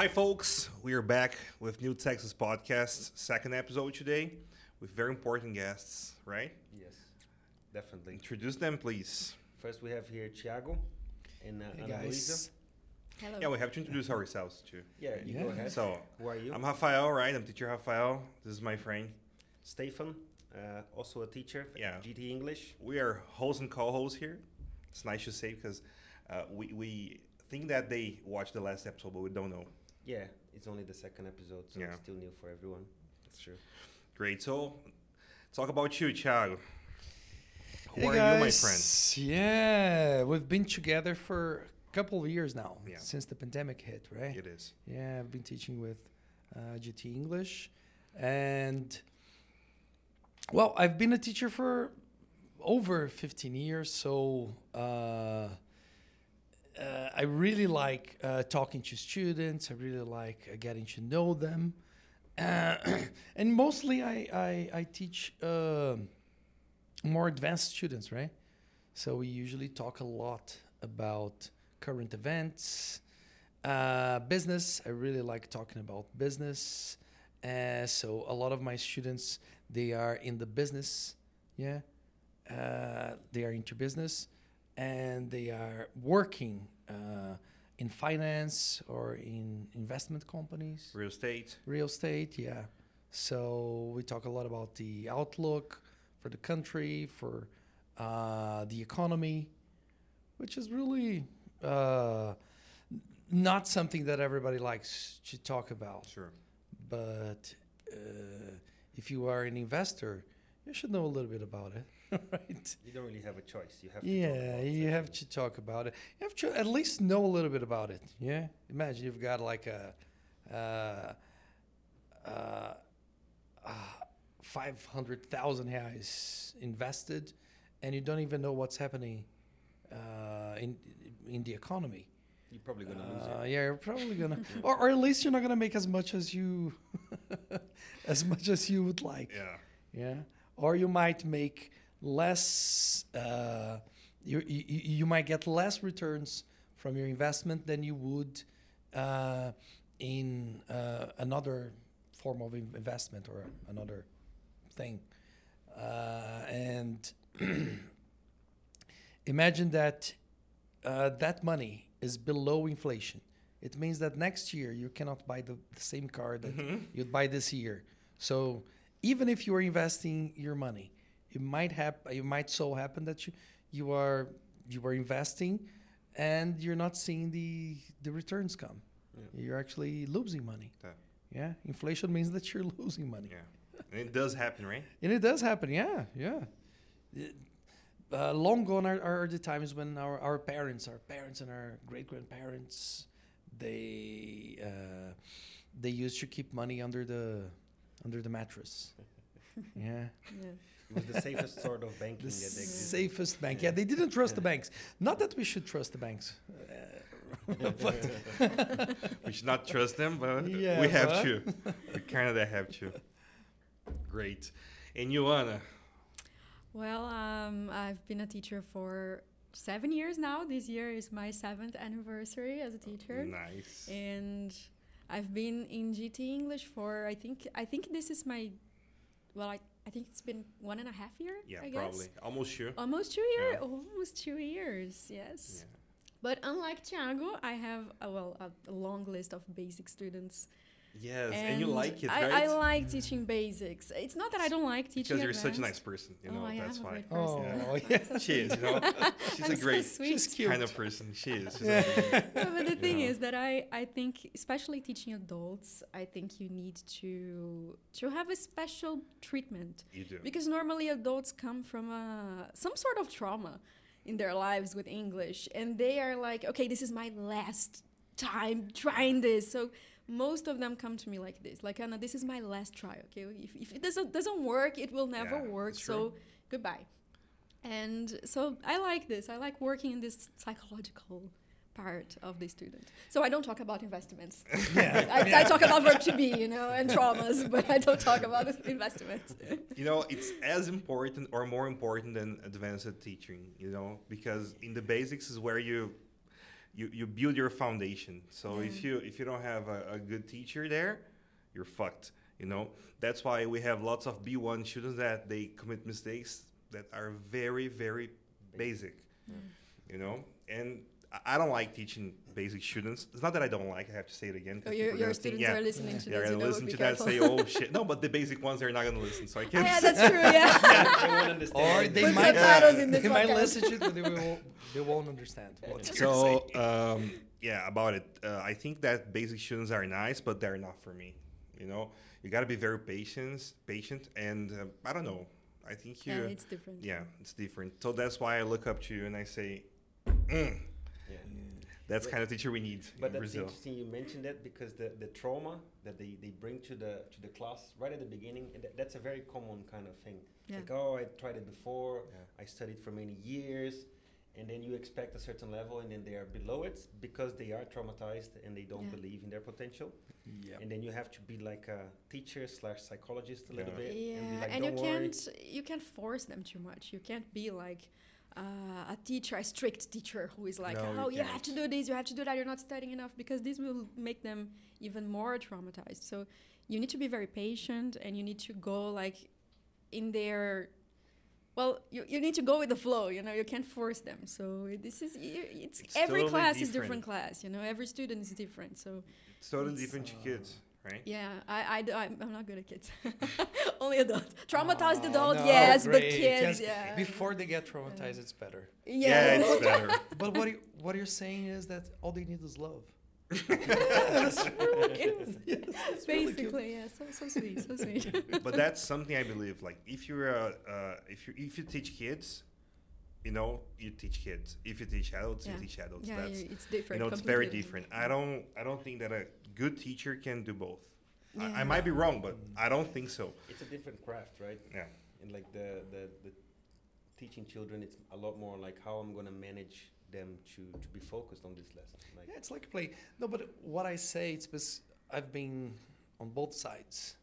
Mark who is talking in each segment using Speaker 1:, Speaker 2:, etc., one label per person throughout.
Speaker 1: Hi, folks. We are back with New Texas Podcast, second episode today, with very important guests, right?
Speaker 2: Yes, definitely.
Speaker 1: Introduce them, please.
Speaker 2: First, we have here Thiago and uh,
Speaker 3: Hey
Speaker 2: Ana Luisa.
Speaker 3: guys.
Speaker 4: Hello.
Speaker 1: Yeah, we have to introduce ourselves too.
Speaker 2: Yeah, you
Speaker 3: Yeah.
Speaker 2: go ahead.
Speaker 1: So,
Speaker 2: Who are you?
Speaker 1: I'm Rafael, right? I'm teacher Rafael. This is my friend.
Speaker 2: Stefan, uh, also a teacher.
Speaker 1: Yeah.
Speaker 2: GT English.
Speaker 1: We are hosts and co-hosts here. It's nice to say because uh, we, we think that they watched the last episode, but we don't know.
Speaker 2: Yeah, it's only the second episode, so
Speaker 1: Yeah.
Speaker 2: it's still new for everyone. That's true.
Speaker 1: Great. So, talk about you, Thiago. Who
Speaker 3: Hey
Speaker 1: are
Speaker 3: guys.
Speaker 1: you, my friend?
Speaker 3: Yeah, we've been together for a couple of years now
Speaker 1: Yeah.
Speaker 3: since the pandemic hit, right?
Speaker 1: It is.
Speaker 3: Yeah, I've been teaching with uh, GT English, and well, I've been a teacher for over 15 years, so uh, uh, I really like uh, talking to students. I really like uh, getting to know them, and mostly I I, I teach um more advanced students, right? So we usually talk a lot about current events, uh, business. I really like talking about business. Uh, so a lot of my students they are in the business, yeah. Uh, they are into business, and they are working uh, in finance or in investment companies
Speaker 1: Real estate.
Speaker 3: real estate yeah so we talk a lot about the outlook for the country for uh, the economy which is really uh, not something that everybody likes to talk about
Speaker 1: Sure.
Speaker 3: but uh, if you are an investor you should know a little bit about it right
Speaker 2: You don't really have a choice. You have to. talk
Speaker 3: yeah, you have to talk about it. You have to at least know a little bit about it. Yeah, imagine you've got like a uh, uh, uh, five hundred thousand reais invested, and you don't even know what's happening uh, in in the economy.
Speaker 2: You're probably gonna lose
Speaker 3: Uh,
Speaker 2: it.
Speaker 3: yeah, you're probably gonna, or, or at least you're not gonna make as much as you, as much as you would like
Speaker 1: Yeah.
Speaker 3: yeah or you might make less uh, you, you you might get less returns from your investment than you would uh, in uh, another form of investment or another thing. Uh, and imagine that uh, that money is below inflation. It means that next year you cannot buy the, the same car that you'd buy this year. So even if you are investing your money, it might happen. It might so happen that you you are you are investing, and you're not seeing the the returns come.
Speaker 2: Yeah.
Speaker 3: You're actually losing money.
Speaker 1: Yeah.
Speaker 3: Yeah, inflation means that you're losing money,
Speaker 1: Yeah. And it does happen, right?
Speaker 3: and it does happen. Yeah, yeah. It- uh, long gone are, are the times when our, our parents, our parents, and our great grandparents, they uh, they used to keep money under the under the mattress. yeah.
Speaker 4: Yeah.
Speaker 2: It was the safest sort of banking
Speaker 3: the
Speaker 2: that existed.
Speaker 3: safest bank. Yeah, they didn't trust the banks. Not that we should trust the banks. Uh,
Speaker 1: we should not trust them, but
Speaker 3: Yeah,
Speaker 1: we have
Speaker 3: but-
Speaker 1: to. we kind of have to. Great. And you, Anna?
Speaker 4: Well, um, I've been a teacher for seven years now. This year is my seventh anniversary as a teacher,
Speaker 1: Nice.
Speaker 4: and I've been in GT English for I think I think this is my well I, I think it's been one and a half year.
Speaker 1: Yeah,
Speaker 4: I guess.
Speaker 1: probably. Almost sure.
Speaker 4: Almost two years.
Speaker 1: Yeah.
Speaker 4: Almost two years. Yes.
Speaker 1: Yeah.
Speaker 4: But unlike Thiago, I have a, well a, a long list of basic students.
Speaker 1: Yes, and, you like it, right?
Speaker 4: I like teaching basics. It's not that I don't like teaching
Speaker 1: because you're such a nice person, you
Speaker 4: Oh,
Speaker 1: know.
Speaker 4: I
Speaker 1: that's
Speaker 4: am a
Speaker 1: why.
Speaker 4: great
Speaker 3: oh,
Speaker 1: Yeah.
Speaker 3: yeah.
Speaker 1: She is, you know. She's
Speaker 4: I'm
Speaker 1: a
Speaker 4: so
Speaker 1: great
Speaker 4: sweet.
Speaker 3: She's cute.
Speaker 1: kind of person. She is. She's
Speaker 3: Yeah.
Speaker 1: amazing.
Speaker 4: No, but the thing
Speaker 1: know.
Speaker 4: is that I, I think especially teaching adults i think you need to to have a special treatment
Speaker 1: You do.
Speaker 4: because normally adults come from a, some sort of trauma in their lives with english and they are like okay this is my last time trying this so most of them come to me like this like anna this is my last try okay? If, if it doesn't doesn't work it will never
Speaker 1: Yeah,
Speaker 4: work so goodbye. And so i like this. I like working in this psychological part of the student. So i don't talk about investments.
Speaker 3: Yeah.
Speaker 4: I, I talk about verb to be you know and traumas but i don't talk about investments.
Speaker 1: You know, it's as important or more important than advanced teaching, you know, because in the basics is where you you, you build your foundation. So if you if you don't have a, a good teacher there, you're fucked. You know that's why we have lots of B1 students that they commit mistakes that are very very basic. You know, and I- I don't like teaching basic students. It's not that I don't like. I have to say it again. 'cause
Speaker 4: Oh, your, your
Speaker 1: gonna think,
Speaker 4: students
Speaker 1: yeah,
Speaker 4: are listening to that.
Speaker 1: they're
Speaker 4: this. You
Speaker 1: gonna listen
Speaker 4: be
Speaker 1: to that and say, "Oh shit!" No, but the basic ones they're not gonna listen. So I
Speaker 4: Oh,
Speaker 1: can't.
Speaker 4: yeah, that's true. Yeah.
Speaker 2: they won't understand.
Speaker 3: Or they
Speaker 4: Put
Speaker 3: might
Speaker 4: subtitles
Speaker 1: uh,
Speaker 4: in this
Speaker 3: they might listen to it, but they will they won't understand what
Speaker 1: So um, yeah, about it. Uh, I think that basic students are nice, but they're not for me. You know, you got to be very patient, patient, and uh, I don't know. I think you.
Speaker 4: yeah, it's different.
Speaker 1: yeah, it's different. So that's why I look up to you and I say, mm,
Speaker 2: Yeah.
Speaker 1: That's
Speaker 2: But-
Speaker 1: kind of teacher we need
Speaker 2: But
Speaker 1: in
Speaker 2: that's
Speaker 1: Brazil.
Speaker 2: interesting you mentioned that because the, the trauma that they, they bring to the to the class right at the beginning, and that, that's a very common kind of thing.
Speaker 4: Yeah.
Speaker 2: Like, oh, I tried it before, yeah. I studied for many years, and then you expect a certain level, and then they are below it because they are traumatized and they don't
Speaker 4: Yeah.
Speaker 2: believe in their potential.
Speaker 3: Yeah.
Speaker 2: And then you have to be like a teacher slash psychologist a little
Speaker 1: Yeah.
Speaker 2: bit,
Speaker 4: Yeah,
Speaker 2: and be like,
Speaker 4: and you
Speaker 2: don't worry.
Speaker 4: can't you can't force them too much. You can't be like uh, a teacher, a strict teacher who is like,
Speaker 2: No,
Speaker 4: oh, you have to do this, you have to do that. You're not studying enough because this will make them even more traumatized. So you need to be very patient, and you need to go like in their. Well, you, you need to go with the flow. You know, you can't force them. So this is it's,
Speaker 1: It's
Speaker 4: every
Speaker 1: totally
Speaker 4: class is
Speaker 1: different.
Speaker 4: different class. You know, every student is different. So
Speaker 1: It's totally
Speaker 4: it's,
Speaker 1: different to kids, right?
Speaker 4: yeah, I, I, am I'm not good at kids. Only adults. Traumatized
Speaker 3: Oh,
Speaker 4: adult,
Speaker 3: no,
Speaker 4: yes, but kids,
Speaker 3: Yes,
Speaker 4: yeah.
Speaker 3: Before they get traumatized, it's better.
Speaker 1: Yeah,
Speaker 4: Yeah.
Speaker 1: it's better.
Speaker 3: But what you, what you're saying is that all they need is love.
Speaker 4: That's true.
Speaker 3: Yes, it's really.
Speaker 4: Basically, yeah. So so sweet, so sweet.
Speaker 1: but that's something I believe. Like if you're uh, uh, if you if you teach kids, you know, you teach kids. If you teach adults,
Speaker 4: Yeah.
Speaker 1: you teach adults.
Speaker 4: yeah,
Speaker 1: that's
Speaker 4: you- it's different.
Speaker 1: you know, it's very different. I don't I don't think that a good teacher can do both. I, I might be wrong, but I don't think so.
Speaker 2: It's a different craft, right?
Speaker 1: Yeah.
Speaker 2: And like the, the, the teaching children, it's a lot more like how I'm gonna manage them to, to be focused on this lesson. Like,
Speaker 3: Yeah, it's like a play. No, but what I say, it's because I've been on both sides.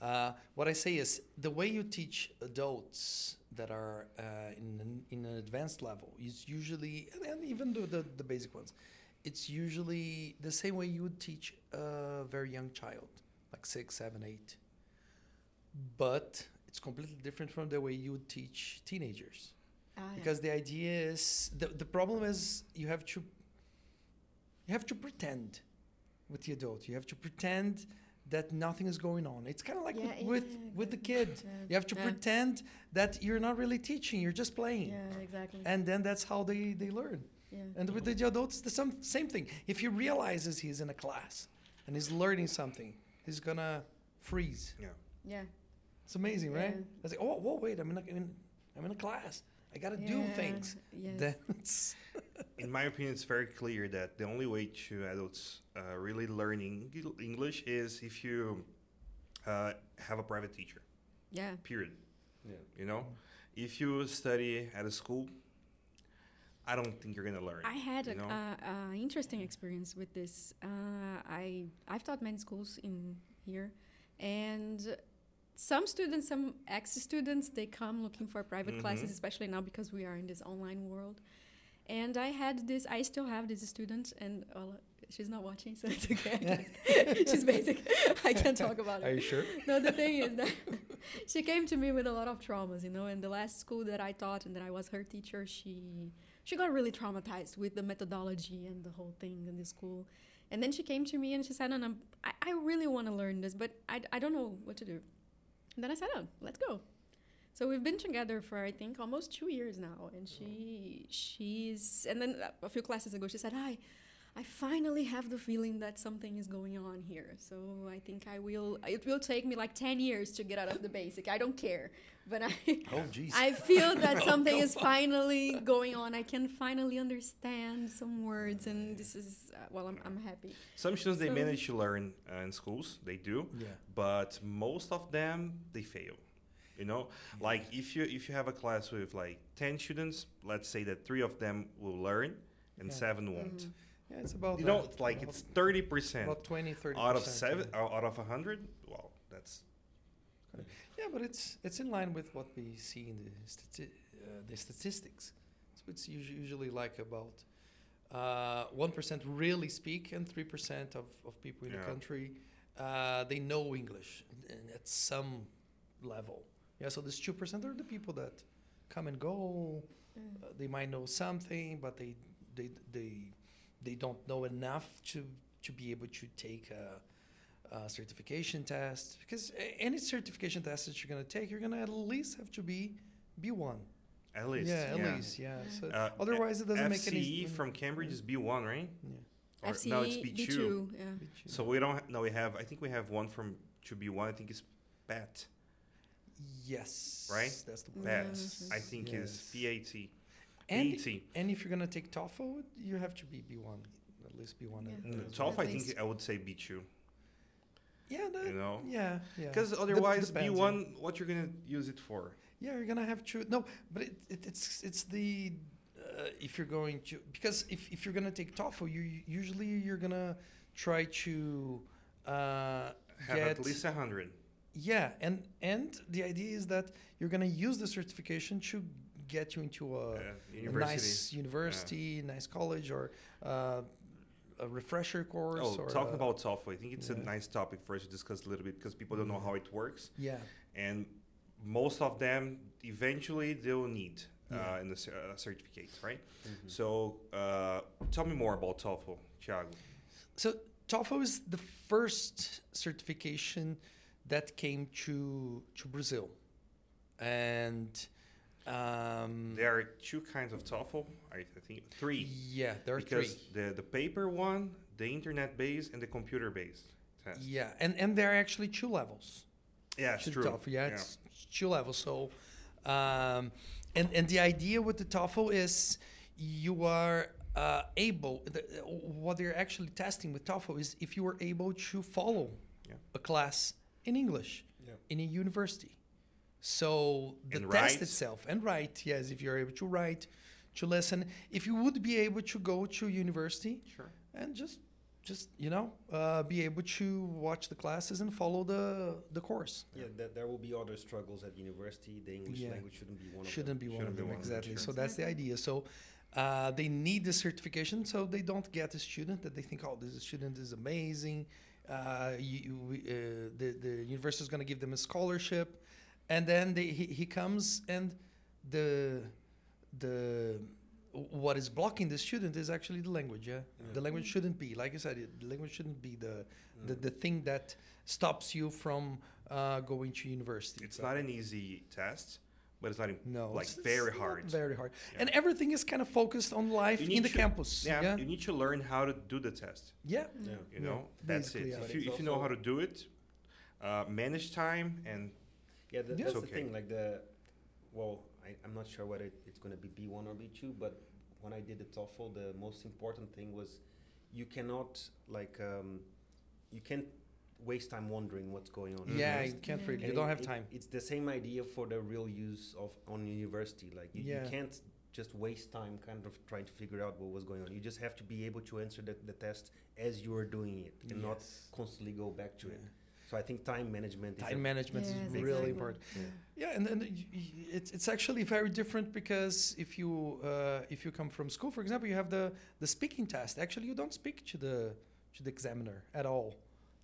Speaker 3: Uh, what I say is the way you teach adults that are uh, in an, in an advanced level is usually, and, and even the, the the basic ones, it's usually the same way you would teach a very young child, like six, seven, eight. But it's completely different from the way you would teach teenagers.
Speaker 4: Ah, yeah.
Speaker 3: because the idea is the, the problem is you have to you have to pretend with the adult. You have to pretend that nothing is going on. It's kind of like
Speaker 4: Yeah,
Speaker 3: with
Speaker 4: yeah,
Speaker 3: with, with the kid. You have to pretend that you're not really teaching you're just playing.
Speaker 4: Yeah, exactly.
Speaker 3: and then that's how they they learn
Speaker 4: yeah.
Speaker 3: and with the adults the some, same thing if he realizes he's in a class and he's learning something he's gonna freeze
Speaker 1: Yeah.
Speaker 4: yeah.
Speaker 3: it's amazing right
Speaker 4: Yeah.
Speaker 3: I say, oh whoa wait i'm in a, in, i'm in a class i gotta do things
Speaker 4: Yes.
Speaker 1: In my opinion, it's very clear that the only way to adults uh, really learning English is if you uh, have a private teacher.
Speaker 4: yeah.
Speaker 1: Period.
Speaker 2: yeah.
Speaker 1: You know, if you study at a school, I don't think you're gonna learn.
Speaker 4: I had
Speaker 1: you
Speaker 4: an
Speaker 1: know?
Speaker 4: uh, uh, interesting experience with this. Uh, I I've taught many schools in here, and some students, some ex-students, they come looking for private classes,
Speaker 1: Mhm.
Speaker 4: especially now because we are in this online world. And I had this. I still have this student, and well, she's not watching, so it's okay. she's basic. I can't talk about it.
Speaker 3: Are you sure?
Speaker 4: no, the thing is that she came to me with a lot of traumas, you know. And the last school that I taught and that I was her teacher, she she got really traumatized with the methodology and the whole thing in the school. And then she came to me and she said, "No, no, I, I really want to learn this, but I, I don't know what to do." And then I said, "Oh, let's go." So we've been together for I think almost two years now, and she she's and then a few classes ago she said, "I I finally have the feeling that something is going on here. So I think I will. It will take me like ten years to get out of the basic. I don't care, but I
Speaker 3: Oh, jeez.
Speaker 4: I feel that
Speaker 3: Oh,
Speaker 4: something
Speaker 3: come
Speaker 4: is finally going on. I can finally understand some words, and this is uh, well. I'm I'm happy.
Speaker 1: Some students they
Speaker 4: So-
Speaker 1: manage to learn uh, in schools, they do,
Speaker 3: yeah.
Speaker 1: but most of them they fail. You know, like if you if you have a class with like ten students, let's say that three of them will learn and
Speaker 3: Yeah.
Speaker 1: seven won't.
Speaker 4: Mhm.
Speaker 3: Yeah, it's about
Speaker 1: You
Speaker 3: that.
Speaker 1: know, it's like it's thirty percent
Speaker 3: about 20, 30
Speaker 1: out of seven uh, out of a hundred. Well, that's
Speaker 3: Yeah, but it's it's in line with what we see in the stati- uh, the statistics. So it's usually like about uh, one really speak, and three percent of, of people in the country uh, they know English at some level. Yeah, so this two percent are the people that come and go.
Speaker 4: Mm.
Speaker 3: Uh, they might know something, but they they they they don't know enough to to be able to take a, a certification test. Because any certification test that you're gonna take, you're gonna at least have to be B one.
Speaker 1: At least.
Speaker 3: yeah, at least, yeah. So
Speaker 1: Uh,
Speaker 3: otherwise, it doesn't make any.
Speaker 1: FCE from Cambridge is B1, right?
Speaker 3: Yeah.
Speaker 1: Or,
Speaker 4: FCE
Speaker 1: no, it's B2.
Speaker 4: B2, yeah.
Speaker 1: So we don't. Ha- no, we have. I think we have one from to B1. I think it's BAT.
Speaker 3: Yes.
Speaker 1: Right?
Speaker 3: That's the
Speaker 4: Yeah,
Speaker 1: BAT.
Speaker 4: that's
Speaker 1: I
Speaker 4: right.
Speaker 1: think is
Speaker 3: Yes.
Speaker 1: PAT.
Speaker 3: And
Speaker 1: BAT.
Speaker 3: and if you're gonna take TOEFL, you have to be B1, at least B1.
Speaker 4: Yeah.
Speaker 3: at-
Speaker 1: Mm,
Speaker 3: as
Speaker 1: TOEFL,
Speaker 3: well.
Speaker 1: I think I would say B2.
Speaker 3: Yeah, that,
Speaker 1: You know.
Speaker 3: yeah, yeah.
Speaker 1: Because
Speaker 3: Dep-
Speaker 1: otherwise,
Speaker 3: depends,
Speaker 1: B1, what you're gonna use it for?
Speaker 3: Yeah, you're gonna have to. No, but it, it, it's it's the uh, if you're going to because if, if you're gonna take TOEFL, you usually you're gonna try to uh,
Speaker 1: Have
Speaker 3: get
Speaker 1: at least a hundred.
Speaker 3: yeah, and and the idea is that you're gonna use the certification to get you into a,
Speaker 1: Uh,
Speaker 3: a nice university, nice college, or uh, a refresher course.
Speaker 1: Oh,
Speaker 3: or
Speaker 1: talking
Speaker 3: a-
Speaker 1: about TOEFL, I think it's a nice topic for us to discuss a little bit because people don't know how it works,
Speaker 3: yeah,
Speaker 1: and most of them eventually they will need
Speaker 3: Yeah.
Speaker 1: uh, in the uh, certificate, right?
Speaker 2: Mhm.
Speaker 1: So, uh, tell me more about TOEFL, Thiago.
Speaker 3: So TOEFL is the first certification that came to to Brazil, and um,
Speaker 1: There are two kinds of TOEFL. I, I think three.
Speaker 3: yeah, there are
Speaker 1: because
Speaker 3: three.
Speaker 1: the the paper one, the internet based, and the computer based test.
Speaker 3: Yeah, and and there are actually two levels.
Speaker 1: Yeah, it's true.
Speaker 3: TOEFL. Yeah, it's two levels. So, um, and and the idea with the TOEFL is you are uh, able. The, what they're actually testing with TOEFL is if you are able to follow
Speaker 1: Yeah.
Speaker 3: a class in English
Speaker 2: Yeah.
Speaker 3: in a university. So the
Speaker 1: And
Speaker 3: test
Speaker 1: write.
Speaker 3: itself and write, yes, if you're able to write, to listen, if you would be able to go to university
Speaker 1: Sure.
Speaker 3: and just just you know uh, be able to watch the classes and follow the the course.
Speaker 2: Yeah, that, there will be other struggles at university. The English
Speaker 3: Yeah.
Speaker 2: language shouldn't be one
Speaker 3: shouldn't be one
Speaker 1: Shouldn't
Speaker 3: of
Speaker 1: be
Speaker 3: them
Speaker 1: one of them,
Speaker 3: exactly. So that's the idea. So uh, they need the certification, so they don't get a student that they think, oh, this student is amazing. Uh, you, you, uh, the the university is going to give them a scholarship, and then they, he he comes and the the what is blocking the student is actually the language. Yeah,
Speaker 2: Yeah.
Speaker 3: the language shouldn't be like I said. It, the language shouldn't be the
Speaker 2: Mm.
Speaker 3: the, the thing that stops you from uh, going to university.
Speaker 1: It's not an easy test, but it's not im-
Speaker 3: No,
Speaker 1: like
Speaker 3: it's-
Speaker 1: very
Speaker 3: it's not
Speaker 1: hard.
Speaker 3: Very hard.
Speaker 1: Yeah.
Speaker 3: And everything is kind of focused on life in the
Speaker 1: to-
Speaker 3: campus.
Speaker 1: Yeah,
Speaker 3: Yeah.
Speaker 1: you need to learn how to do the test.
Speaker 3: Yeah.
Speaker 2: Yeah.
Speaker 1: You
Speaker 3: Yeah,
Speaker 1: know, that's it.
Speaker 3: basically, yeah.
Speaker 1: If you if you know how to do it, uh, manage time and
Speaker 2: Yeah, that, that's
Speaker 1: It's
Speaker 2: the thing. Like the, well, I, I'm not sure whether it's going to be B1 or B2, but when I did the TOEFL, the most important thing was you cannot like um, you can't waste time wondering what's going on.
Speaker 3: Yeah, you can't
Speaker 4: Yeah.
Speaker 3: really. You don't
Speaker 2: it-
Speaker 3: have
Speaker 2: it-
Speaker 3: time.
Speaker 2: It's the same idea for the real use of on university. Like you,
Speaker 3: Yeah.
Speaker 2: you can't just waste time kind of trying to figure out what was going on. You just have to be able to answer the, the test as you are doing it and not constantly go back to it.
Speaker 3: Yeah.
Speaker 2: So I think time management is
Speaker 3: Time
Speaker 2: a
Speaker 3: management
Speaker 4: Yes,
Speaker 3: is
Speaker 2: big
Speaker 3: really important.
Speaker 2: Yeah.
Speaker 3: Yeah, and then y- y- it's it's actually very different because if you uh, if you come from school, for example, you have the the speaking test. Actually, you don't speak to the to the examiner at all.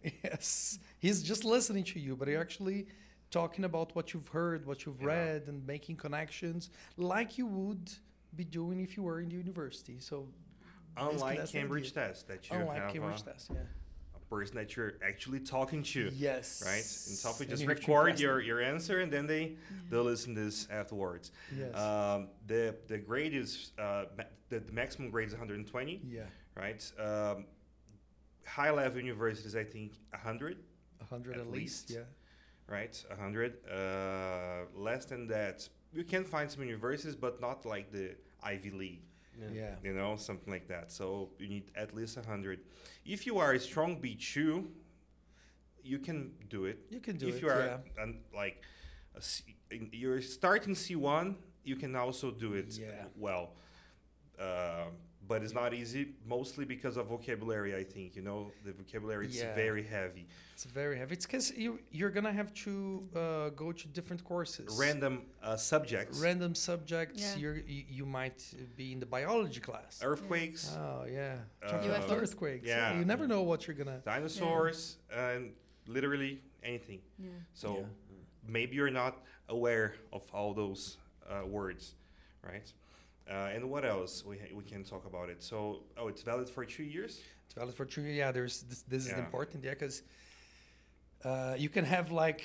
Speaker 3: Yes, he's just listening to you, but you're actually talking about what you've heard, what you've
Speaker 1: Yeah.
Speaker 3: read, and making connections like you would be doing if you were in the university. So,
Speaker 1: unlike Cambridge
Speaker 3: idea.
Speaker 1: test that you
Speaker 3: unlike
Speaker 1: have
Speaker 3: Cambridge
Speaker 1: uh,
Speaker 3: test, yeah.
Speaker 1: A person that you're actually talking to,
Speaker 3: Yes.
Speaker 1: right? And so
Speaker 3: we
Speaker 1: just
Speaker 3: you
Speaker 1: record your, your answer and then they they'll listen this afterwards.
Speaker 3: Yes.
Speaker 1: Um, the the grade is uh, ma- the, the maximum grade is 120,
Speaker 3: yeah.
Speaker 1: right? Um, high level universities, I think 100,
Speaker 3: hundred
Speaker 1: At
Speaker 3: at, least.
Speaker 1: least.
Speaker 3: Yeah.
Speaker 1: right? 100. Uh, less than that, you can find some universities, but not like the Ivy League,
Speaker 3: Yeah.
Speaker 1: you know, something like that. So you need at least 100. If you are a strong B2, you can do it.
Speaker 3: You can do
Speaker 1: if
Speaker 3: it.
Speaker 1: If you are
Speaker 3: yeah.
Speaker 1: an, like a C, you're starting C1, you can also do it
Speaker 3: Yeah.
Speaker 1: well. Uh, but it's not easy. Mostly because of vocabulary. I think you know the vocabulary is
Speaker 3: Yeah.
Speaker 1: very heavy.
Speaker 3: It's very heavy. It's because you you're gonna have to uh, go to different courses.
Speaker 1: Random uh, subjects,
Speaker 3: Random subjects.
Speaker 4: Yeah.
Speaker 3: You're, you you might be in the biology class.
Speaker 1: earthquakes,
Speaker 3: Oh yeah,
Speaker 1: Uh,
Speaker 3: Talking about
Speaker 4: UFOs.
Speaker 3: earthquakes.
Speaker 1: Yeah.
Speaker 3: you never know what you're gonna.
Speaker 1: dinosaurs, and literally anything.
Speaker 4: Yeah.
Speaker 1: So
Speaker 3: Yeah.
Speaker 1: maybe you're not aware of all those uh, words, right? Uh, and what else we we can talk about it? So oh, it's valid for two years.
Speaker 3: It's valid for true. Yeah, there's this, this is important. Yeah, because uh, you can have like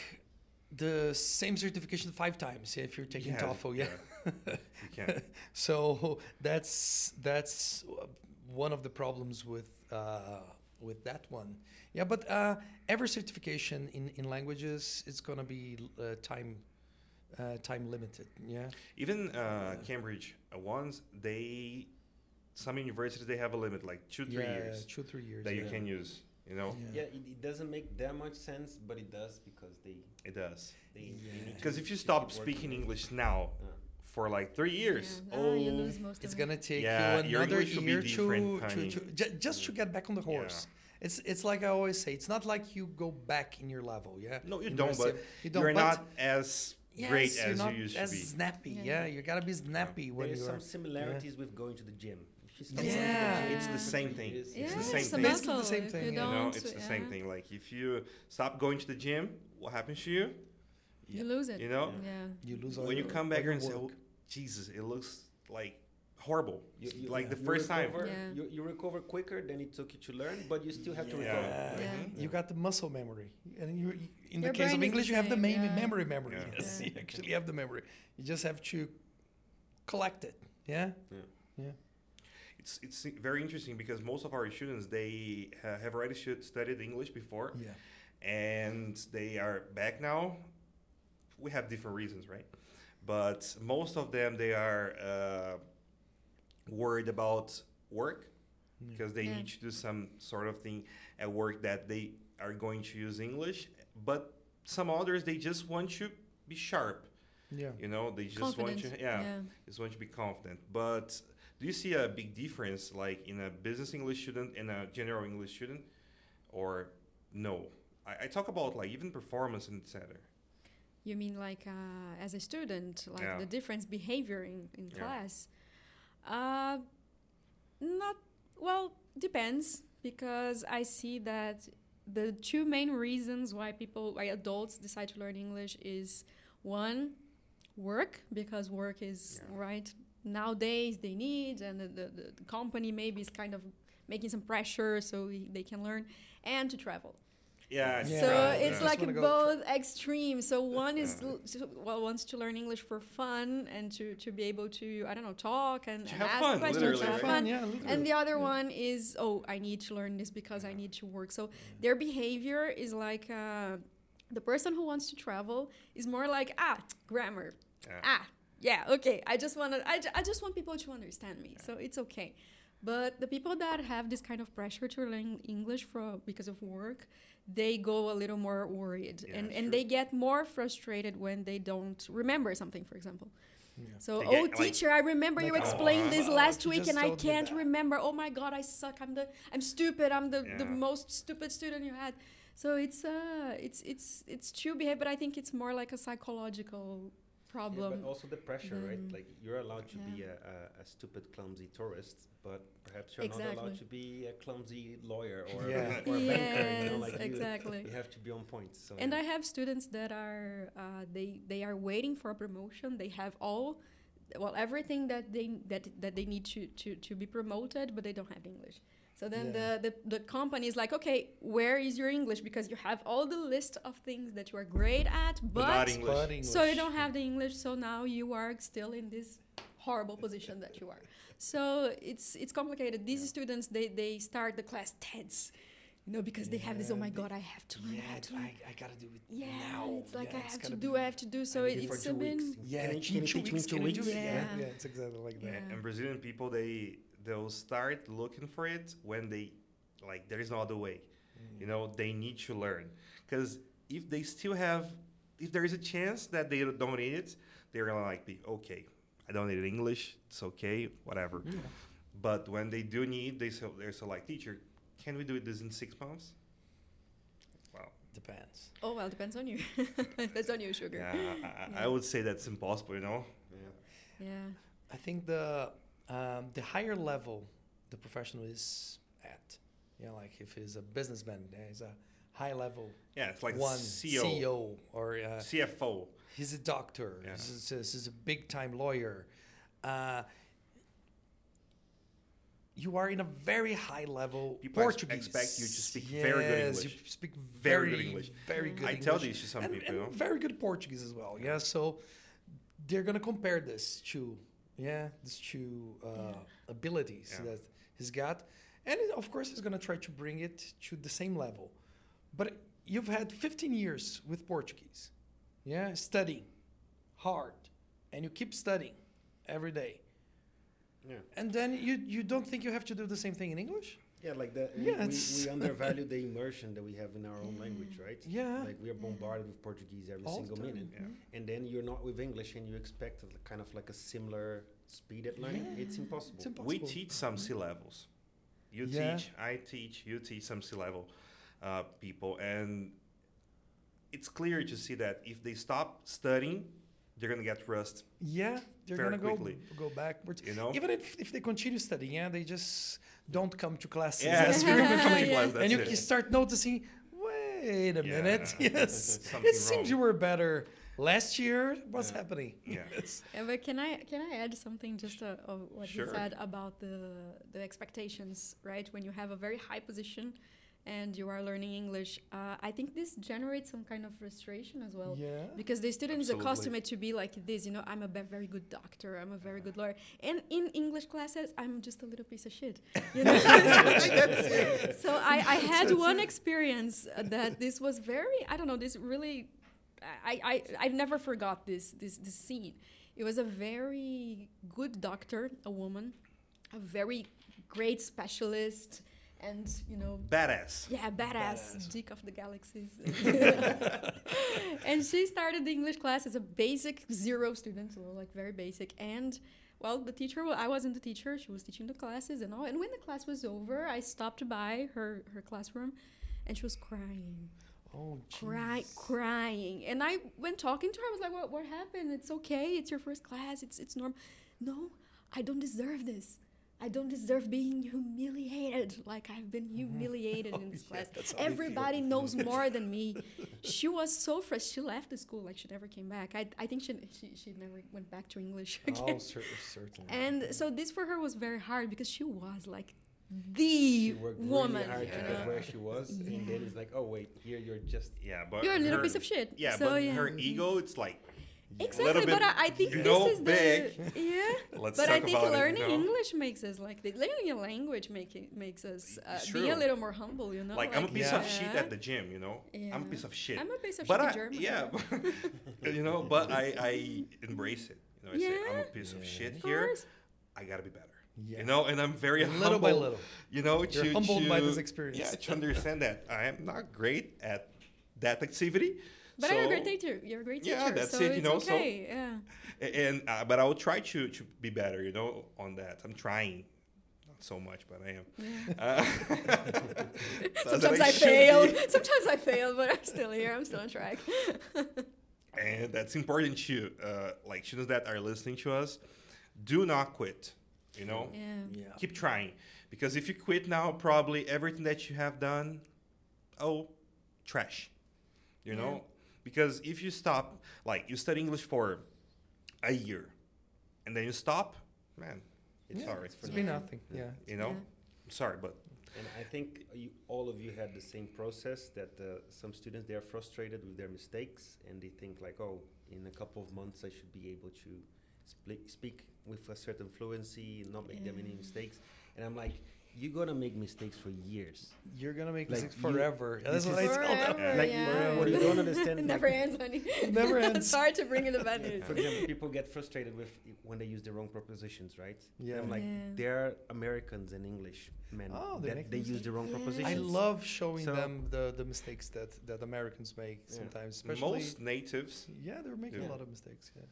Speaker 3: the same certification five times yeah, if you're taking TOEFL. Yeah.
Speaker 1: you can.
Speaker 3: so that's that's one of the problems with uh, with that one. Yeah, but uh, every certification in, in languages is gonna be uh, time uh, time limited. Yeah.
Speaker 1: Even uh, Cambridge uh, ones, they some universities they have a limit like two three
Speaker 3: yeah,
Speaker 1: years
Speaker 3: Two three years.
Speaker 1: that you can use. You know,
Speaker 2: Yeah, it, it doesn't make that much sense, but it does because they
Speaker 1: it does.
Speaker 2: they. they
Speaker 3: Yeah.
Speaker 1: Because if you stop speaking
Speaker 2: on it.
Speaker 1: English now
Speaker 2: Yeah.
Speaker 1: for like three years,
Speaker 4: Yeah.
Speaker 1: oh,
Speaker 4: you lose most
Speaker 3: It's
Speaker 4: of
Speaker 3: gonna take
Speaker 1: Yeah,
Speaker 3: you
Speaker 1: your
Speaker 3: another
Speaker 1: English be
Speaker 3: year to, to, to ju- just to get back on the horse. It's it's like I always say. It's not like you go back in your level. Yeah.
Speaker 1: No, you
Speaker 3: In
Speaker 1: don't,
Speaker 3: rest
Speaker 1: but
Speaker 3: of- you
Speaker 1: you're
Speaker 3: but
Speaker 1: not as
Speaker 3: yes,
Speaker 1: great
Speaker 3: you're
Speaker 1: as
Speaker 3: not
Speaker 1: you used
Speaker 3: as
Speaker 1: to be.
Speaker 3: snappy.
Speaker 4: Yeah.
Speaker 3: Yeah. you gotta be snappy when
Speaker 2: There's
Speaker 3: you're.
Speaker 2: some similarities with going to the gym. If you stop
Speaker 3: Yeah.
Speaker 2: going to the gym
Speaker 1: It's the same thing.
Speaker 2: years,
Speaker 1: It's
Speaker 4: yeah,
Speaker 1: the same
Speaker 4: it's
Speaker 1: thing.
Speaker 3: Basically the
Speaker 4: muscle.
Speaker 3: same thing,
Speaker 4: You
Speaker 3: yeah.
Speaker 1: You know,
Speaker 4: don't,
Speaker 1: it's the
Speaker 4: yeah,
Speaker 1: same thing. Like if you stop going to the gym, what happens to you?
Speaker 4: You lose it.
Speaker 1: You know,
Speaker 4: Yeah.
Speaker 3: you lose all
Speaker 1: when you come back here
Speaker 3: your
Speaker 1: and say, oh, "Jesus, it looks like horrible,"
Speaker 2: You, you,
Speaker 1: like the
Speaker 2: you
Speaker 1: first time.
Speaker 2: recover,
Speaker 4: Yeah.
Speaker 2: You, you recover quicker than it took you to learn, but you still have to
Speaker 3: yeah.
Speaker 2: recover.
Speaker 4: Yeah.
Speaker 1: Mhm.
Speaker 3: You got the muscle memory, and you, you- in
Speaker 4: Your
Speaker 3: the case of English, you have the
Speaker 4: same,
Speaker 3: mem-
Speaker 4: yeah.
Speaker 3: memory memory.
Speaker 1: Yeah.
Speaker 3: Yes,
Speaker 4: Yeah.
Speaker 3: you actually have the memory. You just have to collect it. Yeah. Yeah.
Speaker 1: It's it's very interesting because most of our students they ha- have already stu- studied English before,
Speaker 3: Yeah.
Speaker 1: and they are back now. We have different reasons, right? But most of them they are uh, worried about work because they
Speaker 4: Yeah.
Speaker 1: need to do some sort of thing at work that they are going to use English. But some others they just want to be sharp.
Speaker 3: Yeah.
Speaker 1: You know, they just
Speaker 4: Confident.
Speaker 1: want to yeah,
Speaker 4: yeah.
Speaker 1: just want to be confident. But do you see a big difference like in a business English student and a general English student, or no? I, I talk about like even performance and etc.
Speaker 4: You mean like uh, as a student, like
Speaker 1: Yeah.
Speaker 4: the difference behavior in, in
Speaker 1: Yeah.
Speaker 4: class? Uh, not well. Depends because I see that the two main reasons why people, why adults decide to learn English is one, work because work is
Speaker 1: Yeah.
Speaker 4: right nowadays they need and the, the, the, the company maybe is kind of making some pressure so they can learn and to travel
Speaker 1: Yeah. it's
Speaker 3: Yeah.
Speaker 4: so it's
Speaker 1: yeah.
Speaker 4: like
Speaker 3: Just go
Speaker 4: both extremes. So one is
Speaker 1: Yeah.
Speaker 4: well wants to learn English for fun and to, to be able to I don't know talk and,
Speaker 1: To
Speaker 4: and
Speaker 1: have
Speaker 4: ask
Speaker 1: fun,
Speaker 4: questions,
Speaker 1: literally,
Speaker 4: have
Speaker 1: right?
Speaker 4: fun.
Speaker 3: Yeah. literally.
Speaker 4: And the other
Speaker 3: Yeah.
Speaker 4: one is oh I need to learn this because I need to work. So their behavior is like uh, the person who wants to travel is more like ah grammar
Speaker 1: Yeah.
Speaker 4: ah yeah okay i just want to I, I just want people to understand me so it's okay but the people that have this kind of pressure to learn english for because of work they go a little more worried.
Speaker 1: Yeah,
Speaker 4: and, and they get more frustrated when they don't remember something for example.
Speaker 3: Yeah.
Speaker 4: so oh
Speaker 1: get, like-
Speaker 4: teacher i remember you
Speaker 3: Like,
Speaker 4: explained this
Speaker 3: "Oh,
Speaker 4: last week and i can't remember. Oh my god i suck. I'm the i'm stupid. I'm the, the most stupid student you had. So it's uh it's it's it's true behavior but i think it's more like a psychological
Speaker 2: Yeah, but also the pressure, right? Like you're allowed to be a, a, a stupid, clumsy tourist, but perhaps you're not allowed to be a clumsy lawyer or,
Speaker 3: Yeah.
Speaker 2: or a banker. You know, like you,
Speaker 4: exactly.
Speaker 2: you have to be on point. So
Speaker 4: and
Speaker 2: yeah.
Speaker 4: I have students that are uh, they they are waiting for a promotion. They have all well everything that they that that they need to to to be promoted, but they don't have English. So then
Speaker 3: Yeah.
Speaker 4: the, the the company is like, okay, where is your English? Because you have all the list of things that you are great at,
Speaker 1: But
Speaker 4: but,
Speaker 1: not English.
Speaker 3: But English.
Speaker 4: so you don't have the English. So now you are still in this horrible position that you are. So it's it's complicated. These students they they start the class tense, you know, because they have this. Oh my God, I have to learn. I
Speaker 3: Yeah,
Speaker 4: have to learn.
Speaker 3: I, I gotta do it
Speaker 4: Yeah,
Speaker 3: now.
Speaker 4: it's like
Speaker 3: Yeah,
Speaker 4: I
Speaker 3: it's
Speaker 4: have to do,
Speaker 3: be-
Speaker 4: I have to do. So
Speaker 3: I
Speaker 4: it,
Speaker 3: need it
Speaker 2: for
Speaker 4: it's
Speaker 2: two
Speaker 4: a bit.
Speaker 2: weeks.
Speaker 3: Yeah,
Speaker 2: Can you-
Speaker 3: two
Speaker 2: can you teach me
Speaker 3: weeks,
Speaker 2: two
Speaker 3: can you do
Speaker 2: weeks?
Speaker 4: Yeah.
Speaker 3: Yeah, yeah, it's exactly like that.
Speaker 4: Yeah.
Speaker 1: And Brazilian people, they they'll start looking for it when they like there is no other way. Mm. You know, they need to learn because if they still have, if there is a chance that they don't need it, they're gonna like be okay. I don't need English. It's okay, whatever.
Speaker 3: Yeah.
Speaker 1: But when they do need, they so they're so like, teacher, can we do this in six months? Well,
Speaker 3: Depends.
Speaker 4: Oh well, depends on you. depends on you, sugar.
Speaker 1: yeah, I, I, I would say that's impossible. You know.
Speaker 2: Yeah.
Speaker 4: Yeah.
Speaker 3: I think the um, the higher level the professional is at, you know, like if he's a businessman, he's a high level
Speaker 1: Yeah, it's like
Speaker 3: one
Speaker 1: CEO,
Speaker 3: CEO or uh,
Speaker 1: CFO.
Speaker 3: he's a doctor.
Speaker 1: Yeah.
Speaker 3: He's, a, he's a big time lawyer. Uh, you are in a very high level
Speaker 1: People
Speaker 3: Portuguese.
Speaker 1: expect you to speak very good
Speaker 3: Yes,
Speaker 1: English.
Speaker 3: You speak
Speaker 1: Very
Speaker 3: very,
Speaker 1: good English.
Speaker 3: Very good
Speaker 1: I
Speaker 3: English.
Speaker 1: tell these to some
Speaker 3: and,
Speaker 1: people.
Speaker 3: and very good Portuguese as well. Yeah, so they're gonna compare this to yeah, these two uh,
Speaker 4: Yeah.
Speaker 3: abilities
Speaker 1: Yeah.
Speaker 3: that he's got, and of course he's gonna try to bring it to the same level. But you've had 15 years with Portuguese, yeah, studying hard, and you keep studying every day,
Speaker 2: Yeah.
Speaker 3: and then you you don't think you have to do the same thing in English?
Speaker 2: Yeah, like that. we,
Speaker 3: Yeah,
Speaker 2: we,
Speaker 3: it's-
Speaker 2: we undervalue the immersion that we have in our own language, right?
Speaker 3: Yeah.
Speaker 2: Like we are bombarded with Portuguese every
Speaker 3: All
Speaker 2: single minute,
Speaker 1: Yeah.
Speaker 2: and then you're not with English, and you expect a, kind of like a similar speed at learning.
Speaker 3: Yeah.
Speaker 2: It's impossible.
Speaker 3: It's impossible.
Speaker 1: We teach some C levels. You
Speaker 3: Yeah.
Speaker 1: teach, I teach, you teach some C level uh, people, and it's clear to see that if they stop studying, they're gonna get rust.
Speaker 3: Yeah, they're gonna go go backwards.
Speaker 1: You know.
Speaker 3: Even if, if they continue studying, yeah, they just don't come to classes
Speaker 1: Yeah,
Speaker 3: as
Speaker 1: it's very
Speaker 3: frequently.
Speaker 4: Yeah.
Speaker 1: That's
Speaker 3: and you,
Speaker 1: it.
Speaker 3: start noticing, wait a
Speaker 1: Yeah,
Speaker 3: minute, yes, it seems
Speaker 1: wrong.
Speaker 3: you were better last year. What's
Speaker 2: Yeah.
Speaker 3: happening?
Speaker 1: Yeah.
Speaker 3: Yes.
Speaker 4: Yeah, but can I can I add something just uh, of what
Speaker 1: Sure.
Speaker 4: you said about the the expectations, right? When you have a very high position and you are learning English, uh, I think this generates some kind of frustration as well.
Speaker 3: yeah.
Speaker 4: Because the student is
Speaker 1: Absolutely.
Speaker 4: accustomed to be like this, you know, I'm a very good doctor, I'm a very good lawyer. And in English classes, I'm just a little piece of shit. You know? so I, I had one experience uh, that this was very, I don't know, this really, I, I, I never forgot this, this, this scene. It was a very good doctor, a woman, a very great specialist, and, you know,
Speaker 1: Badass.
Speaker 4: yeah, badass,
Speaker 3: Badass.
Speaker 4: dick of the galaxies. and she started the English class as a basic zero student, so like very basic. And well, the teacher, well, I wasn't the teacher; she was teaching the classes and all. And when the class was over, I stopped by her her classroom, and she was crying,
Speaker 3: Oh,
Speaker 4: crying,
Speaker 3: jeez.
Speaker 4: crying. And I went talking to her. I was like, "What? What happened? It's okay. It's your first class. It's it's normal." No, I don't deserve this. I don't deserve being humiliated like I've been mm-hmm. humiliated in this
Speaker 3: Yeah,
Speaker 4: class.
Speaker 3: that's how they feel.
Speaker 4: Everybody knows more than me. She was so frustrated. She left the school like she never came back. I, I think she, she she never went back to English
Speaker 3: Oh,
Speaker 4: again.
Speaker 3: cer- certainly.
Speaker 4: and so this for her was very hard because she was like mm-hmm.
Speaker 2: She
Speaker 4: the
Speaker 2: worked
Speaker 4: woman.
Speaker 2: really hard
Speaker 4: you
Speaker 2: to get where she was, and then
Speaker 4: Yeah.
Speaker 2: it's like, oh wait, here you're just
Speaker 1: Yeah, but
Speaker 4: You're a little
Speaker 1: her-
Speaker 4: piece of shit.
Speaker 1: Yeah,
Speaker 4: so,
Speaker 1: but
Speaker 4: yeah.
Speaker 1: her ego, it's like
Speaker 4: Exactly,
Speaker 1: bit,
Speaker 4: but I, I think this is
Speaker 1: big.
Speaker 4: the yeah.
Speaker 1: let's
Speaker 4: but
Speaker 1: talk
Speaker 4: I think
Speaker 1: about
Speaker 4: learning
Speaker 1: it. You know?
Speaker 4: English makes us like the, learning a language make it, makes us uh, be a little more humble. You know,
Speaker 1: Like, I'm a piece of shit at the gym, you know. I'm a piece of shit.
Speaker 4: I'm a piece of
Speaker 1: but
Speaker 4: shit
Speaker 1: I,
Speaker 4: in German.
Speaker 1: yeah, but, you know, but I, I embrace it. You know, I say I'm a
Speaker 4: Yeah.
Speaker 1: piece of shit
Speaker 4: Of
Speaker 1: here. I gotta be better.
Speaker 3: yeah.
Speaker 1: You know, and I'm very
Speaker 3: little
Speaker 1: humble.
Speaker 3: by little.
Speaker 1: You know,
Speaker 3: You're
Speaker 1: to,
Speaker 3: humbled
Speaker 1: to,
Speaker 3: by this experience.
Speaker 1: Yeah, to understand that I am not great at that activity.
Speaker 4: But I'm a great teacher. You're a great teacher.
Speaker 1: Yeah, that's
Speaker 4: so
Speaker 1: it, you
Speaker 4: it's
Speaker 1: know, so-
Speaker 4: okay. yeah.
Speaker 1: And uh, but I will try to to be better. You know, on that. I'm trying. Not so much, but I am.
Speaker 4: yeah.
Speaker 1: Uh,
Speaker 4: Sometimes I,
Speaker 1: should
Speaker 4: fail. Sometimes I fail, but I'm still here. I'm still on track.
Speaker 1: and that's important to uh, like students that are listening to us do not quit you know
Speaker 4: Yeah.
Speaker 3: Yeah.
Speaker 1: keep trying because if you quit now probably everything that you have done oh trash you
Speaker 4: Yeah.
Speaker 1: know because if you stop like you study english for a year and then you stop man
Speaker 2: it's
Speaker 3: Yeah,
Speaker 2: sorry
Speaker 3: It's
Speaker 2: for
Speaker 3: been nothing. Yeah.
Speaker 1: you know
Speaker 4: Yeah.
Speaker 1: Sorry but
Speaker 2: And I think you, all of you had the same process that uh, some students they are frustrated with their mistakes and they think like, oh, in a couple of months I should be able to speak speak with a certain fluency and not make them any
Speaker 4: Yeah.
Speaker 2: mistakes. And I'm like, you're gonna make mistakes for years.
Speaker 3: You're gonna make
Speaker 2: Like,
Speaker 3: mistakes
Speaker 2: you-
Speaker 3: forever. That's
Speaker 2: this
Speaker 3: what I
Speaker 2: is-
Speaker 3: tell them.
Speaker 4: Forever,
Speaker 2: Like,
Speaker 4: yeah.
Speaker 2: what you don't understand,
Speaker 4: It
Speaker 2: like-
Speaker 4: never ends, honey.
Speaker 3: It never ends.
Speaker 4: Sorry to bring in the bad news.
Speaker 2: For example, people get frustrated with when they use the wrong prepositions, right?
Speaker 3: Yeah.
Speaker 2: I'm like,
Speaker 4: Yeah.
Speaker 2: there are Americans and English men
Speaker 3: Oh, they
Speaker 2: that
Speaker 3: make
Speaker 2: they use the wrong
Speaker 4: Yeah.
Speaker 2: prepositions.
Speaker 3: I love showing
Speaker 2: So-
Speaker 3: them the, the mistakes that, that Americans make
Speaker 2: Yeah.
Speaker 3: sometimes, especially.
Speaker 1: most natives
Speaker 3: yeah, they're making
Speaker 1: Yeah.
Speaker 3: a lot of mistakes. Yeah.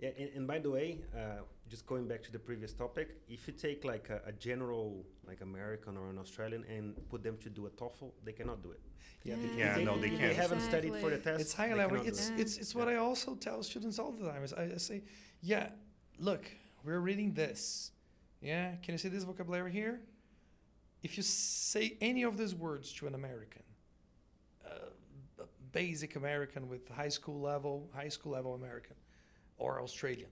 Speaker 2: Yeah, and, and by the way, uh, just going back to the previous topic, if you take like a, a general, like American or an Australian, and put them to do a TOEFL, they cannot do it.
Speaker 3: Yeah,
Speaker 4: Yeah.
Speaker 3: they-
Speaker 1: Yeah,
Speaker 2: they,
Speaker 1: no, they
Speaker 2: if
Speaker 1: can't.
Speaker 2: They haven't studied for the test.
Speaker 3: it's high level.
Speaker 2: cannot
Speaker 3: It's
Speaker 2: it.
Speaker 4: it.
Speaker 3: it's it's what I also tell students all the time. Is I, I say, yeah, look, we're reading this. Yeah, can you see this vocabulary here? If you say any of these words to an American, uh, basic American with high school level, high school level American, or Australian,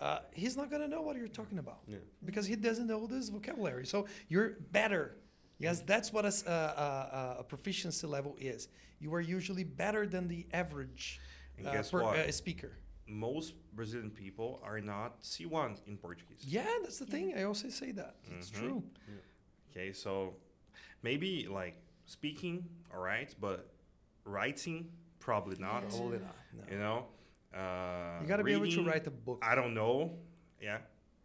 Speaker 3: uh, he's not gonna know what you're talking about
Speaker 2: Yeah.
Speaker 3: because he doesn't know this vocabulary. So you're better. Yes, that's what a proficiency level is. You are usually better than the average
Speaker 1: And
Speaker 3: uh,
Speaker 1: guess
Speaker 3: per-
Speaker 1: what?
Speaker 3: uh, speaker.
Speaker 1: Most Brazilian people are not C1 in Portuguese.
Speaker 3: Yeah, that's the
Speaker 4: Yeah.
Speaker 3: thing. I also say that. It's
Speaker 1: Mhm.
Speaker 3: true.
Speaker 1: Okay, so maybe like speaking, all right, but writing, probably not.
Speaker 4: Yeah.
Speaker 3: Totally not. No.
Speaker 1: You know, uh,
Speaker 3: You got to be able to write a book.
Speaker 1: I don't know. Yeah,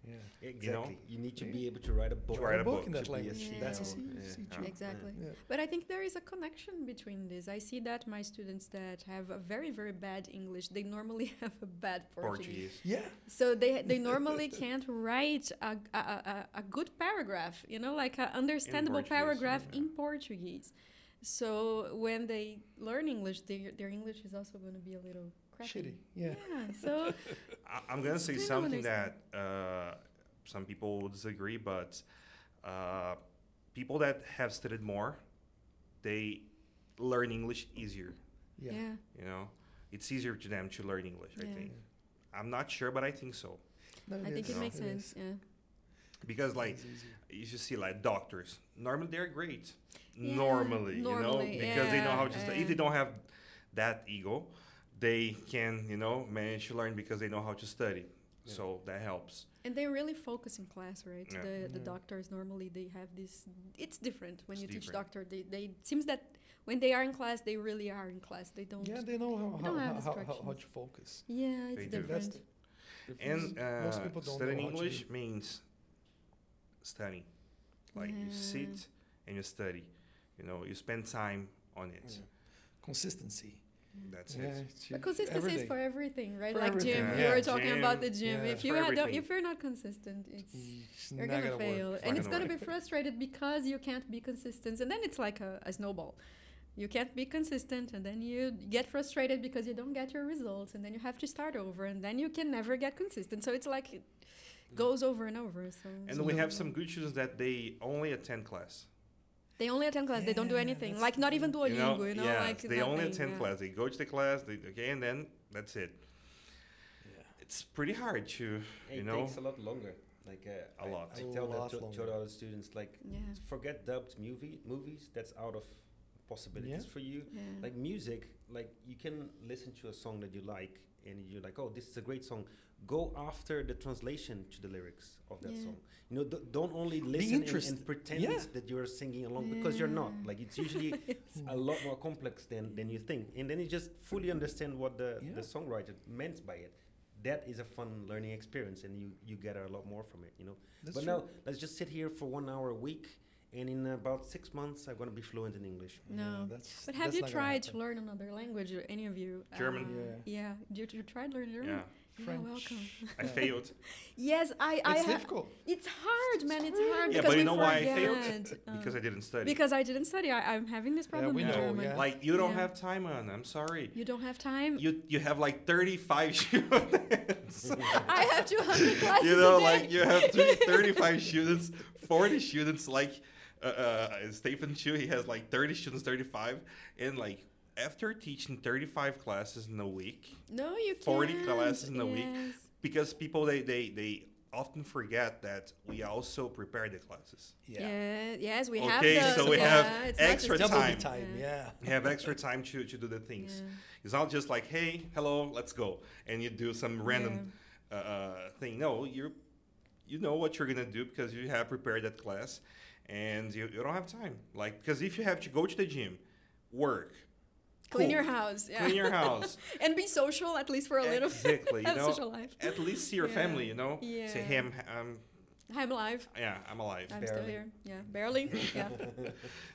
Speaker 3: yeah.
Speaker 2: Exactly. You, need to
Speaker 3: Yeah.
Speaker 2: be able to write a book.
Speaker 1: write a book
Speaker 3: in
Speaker 2: to
Speaker 3: that language.
Speaker 4: Yeah.
Speaker 3: That's a
Speaker 2: CEO.
Speaker 3: C,
Speaker 2: Yeah.
Speaker 3: C
Speaker 4: Exactly.
Speaker 3: Yeah.
Speaker 4: But I think there is a connection between this. I see that my students that have a very, very bad English, they normally have a bad Portuguese.
Speaker 1: Portuguese.
Speaker 3: Yeah.
Speaker 4: So they they normally can't write a, a, a, a good paragraph, you know, like an understandable
Speaker 1: Portuguese,
Speaker 4: paragraph
Speaker 1: yeah.
Speaker 4: in Portuguese. So when they learn English, their, their English is also going to be a little crappy.
Speaker 3: Shitty. Yeah.
Speaker 4: So
Speaker 1: I, I'm gonna say something that uh, some people will disagree, but uh, people that have studied more, they learn English easier.
Speaker 3: Yeah.
Speaker 4: yeah,
Speaker 1: You know, it's easier to them to learn English. I
Speaker 4: Yeah.
Speaker 1: think. I'm not sure, but I think so.
Speaker 3: No,
Speaker 4: I think
Speaker 3: is.
Speaker 4: it makes
Speaker 3: is.
Speaker 4: sense. Yeah.
Speaker 1: Because like you should see like doctors. Normally they're great.
Speaker 4: Yeah,
Speaker 1: normally, you know,
Speaker 4: normally,
Speaker 1: because they know how to.
Speaker 4: yeah,
Speaker 1: if they don't have that ego, they can you know manage to learn because they know how to study.
Speaker 2: Yeah.
Speaker 1: So that helps.
Speaker 4: And they really focus in class, right?
Speaker 1: Yeah.
Speaker 4: The the
Speaker 3: Yeah.
Speaker 4: doctors normally they have this. It's different when
Speaker 1: It's
Speaker 4: you teach doctor. They they seems that when they are in class, they really are in class. They don't.
Speaker 3: Yeah, they know how,
Speaker 4: They
Speaker 3: how,
Speaker 4: don't
Speaker 3: how,
Speaker 4: have
Speaker 3: how, how, how to focus.
Speaker 4: Yeah, it's
Speaker 1: They do.
Speaker 4: Different.
Speaker 3: the
Speaker 1: And
Speaker 3: difference. Most
Speaker 1: uh,
Speaker 3: people don't
Speaker 1: studying
Speaker 3: know
Speaker 1: English means studying. Like you sit and you study. You know, you spend time on it.
Speaker 3: Yeah. Consistency.
Speaker 1: That's
Speaker 3: Yeah,
Speaker 1: it.
Speaker 4: But consistency
Speaker 3: every
Speaker 4: is
Speaker 3: day.
Speaker 4: for everything, right?
Speaker 3: For
Speaker 4: like
Speaker 3: everything,
Speaker 4: gym,
Speaker 1: yeah.
Speaker 4: we
Speaker 1: Yeah,
Speaker 4: were talking about the
Speaker 1: gym,
Speaker 4: gym.
Speaker 3: yeah.
Speaker 4: If you had don't, if you're not consistent, it's
Speaker 3: It's
Speaker 4: you're gonna
Speaker 3: gonna
Speaker 4: fail,
Speaker 3: work.
Speaker 4: and
Speaker 1: not
Speaker 4: it's
Speaker 1: gonna
Speaker 4: gonna be frustrated because you can't be consistent, and then it's like a, a snowball. You can't be consistent, and then you get frustrated because you don't get your results, and then you have to start over, and then you can never get consistent. So it's like it goes over and over. So
Speaker 1: And we have some good students that they only attend class.
Speaker 4: They only attend class. they don't do anything, like not even
Speaker 3: thing.
Speaker 4: Duolingo. You know,
Speaker 1: yes,
Speaker 4: like
Speaker 1: they only
Speaker 4: nothing,
Speaker 1: attend
Speaker 4: yeah.
Speaker 1: class. They go to the class, they, okay, and then that's it.
Speaker 3: Yeah.
Speaker 1: It's pretty hard to,
Speaker 2: It
Speaker 1: you know.
Speaker 2: It takes a lot longer. Like uh,
Speaker 1: A
Speaker 2: I-
Speaker 1: lot.
Speaker 2: I tell that
Speaker 3: lot
Speaker 2: to, to
Speaker 3: longer.
Speaker 2: other students. Like,
Speaker 4: Yeah.
Speaker 2: forget dubbed movie movies. That's out of possibilities
Speaker 3: Yeah.
Speaker 2: for you.
Speaker 4: Yeah.
Speaker 2: Like music, like you can listen to a song that you like, and you're like, oh, this is a great song. Go after the translation to the lyrics of that
Speaker 4: Yeah.
Speaker 2: song. You know, d- don't only listen and, and pretend
Speaker 3: Yeah.
Speaker 2: that you're singing along because you're not. Like it's usually a lot more complex than, than you think. And then you just fully understand what the,
Speaker 3: Yeah.
Speaker 2: the songwriter meant by it. That is a fun learning experience, and you, you get a lot more from it, you know.
Speaker 3: That's
Speaker 2: but
Speaker 3: true.
Speaker 2: now, let's just sit here for one hour a week, and in about six months, I'm going to be fluent in English.
Speaker 4: No.
Speaker 3: Yeah, that's,
Speaker 4: But have
Speaker 3: that's
Speaker 4: you
Speaker 3: not
Speaker 4: tried to learn another language? uh, Any of you?
Speaker 1: German.
Speaker 4: Uh, yeah. You, you tried learning German?
Speaker 1: Yeah,
Speaker 4: Yeah,
Speaker 3: French.
Speaker 4: welcome.
Speaker 1: I failed.
Speaker 4: Yes, I. I
Speaker 3: It's
Speaker 4: ha-
Speaker 3: difficult.
Speaker 4: It's hard, man. It's hard
Speaker 1: Yeah,
Speaker 4: because
Speaker 1: but you
Speaker 4: we
Speaker 1: know why I failed?
Speaker 4: uh,
Speaker 1: Because I didn't study.
Speaker 4: because I didn't study. I, I'm having this problem
Speaker 3: Yeah,
Speaker 4: we
Speaker 3: know,
Speaker 4: German.
Speaker 3: yeah.
Speaker 1: like you don't
Speaker 4: Yeah.
Speaker 1: have time on. I'm sorry.
Speaker 4: You don't have time.
Speaker 1: You you have like 35 students.
Speaker 4: I have 200 classes
Speaker 1: you know,
Speaker 4: a day.
Speaker 1: like you have 35 students, 40 students. Like uh, uh, Stephen Chu, he has like 30 students, 35, and like after teaching 35 classes in a week,
Speaker 4: no, you
Speaker 1: 40
Speaker 4: can't.
Speaker 1: classes in a week. Because people they they they often forget that we also prepare the classes.
Speaker 4: Yeah. Yes, we
Speaker 1: Okay,
Speaker 4: have the.
Speaker 1: so we
Speaker 4: yeah,
Speaker 1: have extra time.
Speaker 3: time. Yeah.
Speaker 1: We have extra time to, to do the things.
Speaker 4: Yeah.
Speaker 1: It's not just like, hey, hello, let's go, and you do some random uh, uh, thing. No, you you know what you're gonna do because you have prepared that class, and you, you don't have time. Like because if you have to go to the gym, work,
Speaker 4: Clean
Speaker 1: cool,
Speaker 4: your house. Yeah.
Speaker 1: clean your house,
Speaker 4: and be social at least for a little bit.
Speaker 1: exactly. You know,
Speaker 4: social life.
Speaker 1: at least see your
Speaker 4: Yeah.
Speaker 1: family. You know, say,
Speaker 4: Yeah.
Speaker 1: hey, I'm, I'm
Speaker 4: I'm alive.
Speaker 1: Yeah, I'm alive.
Speaker 4: I'm still here. Yeah, barely. Yeah.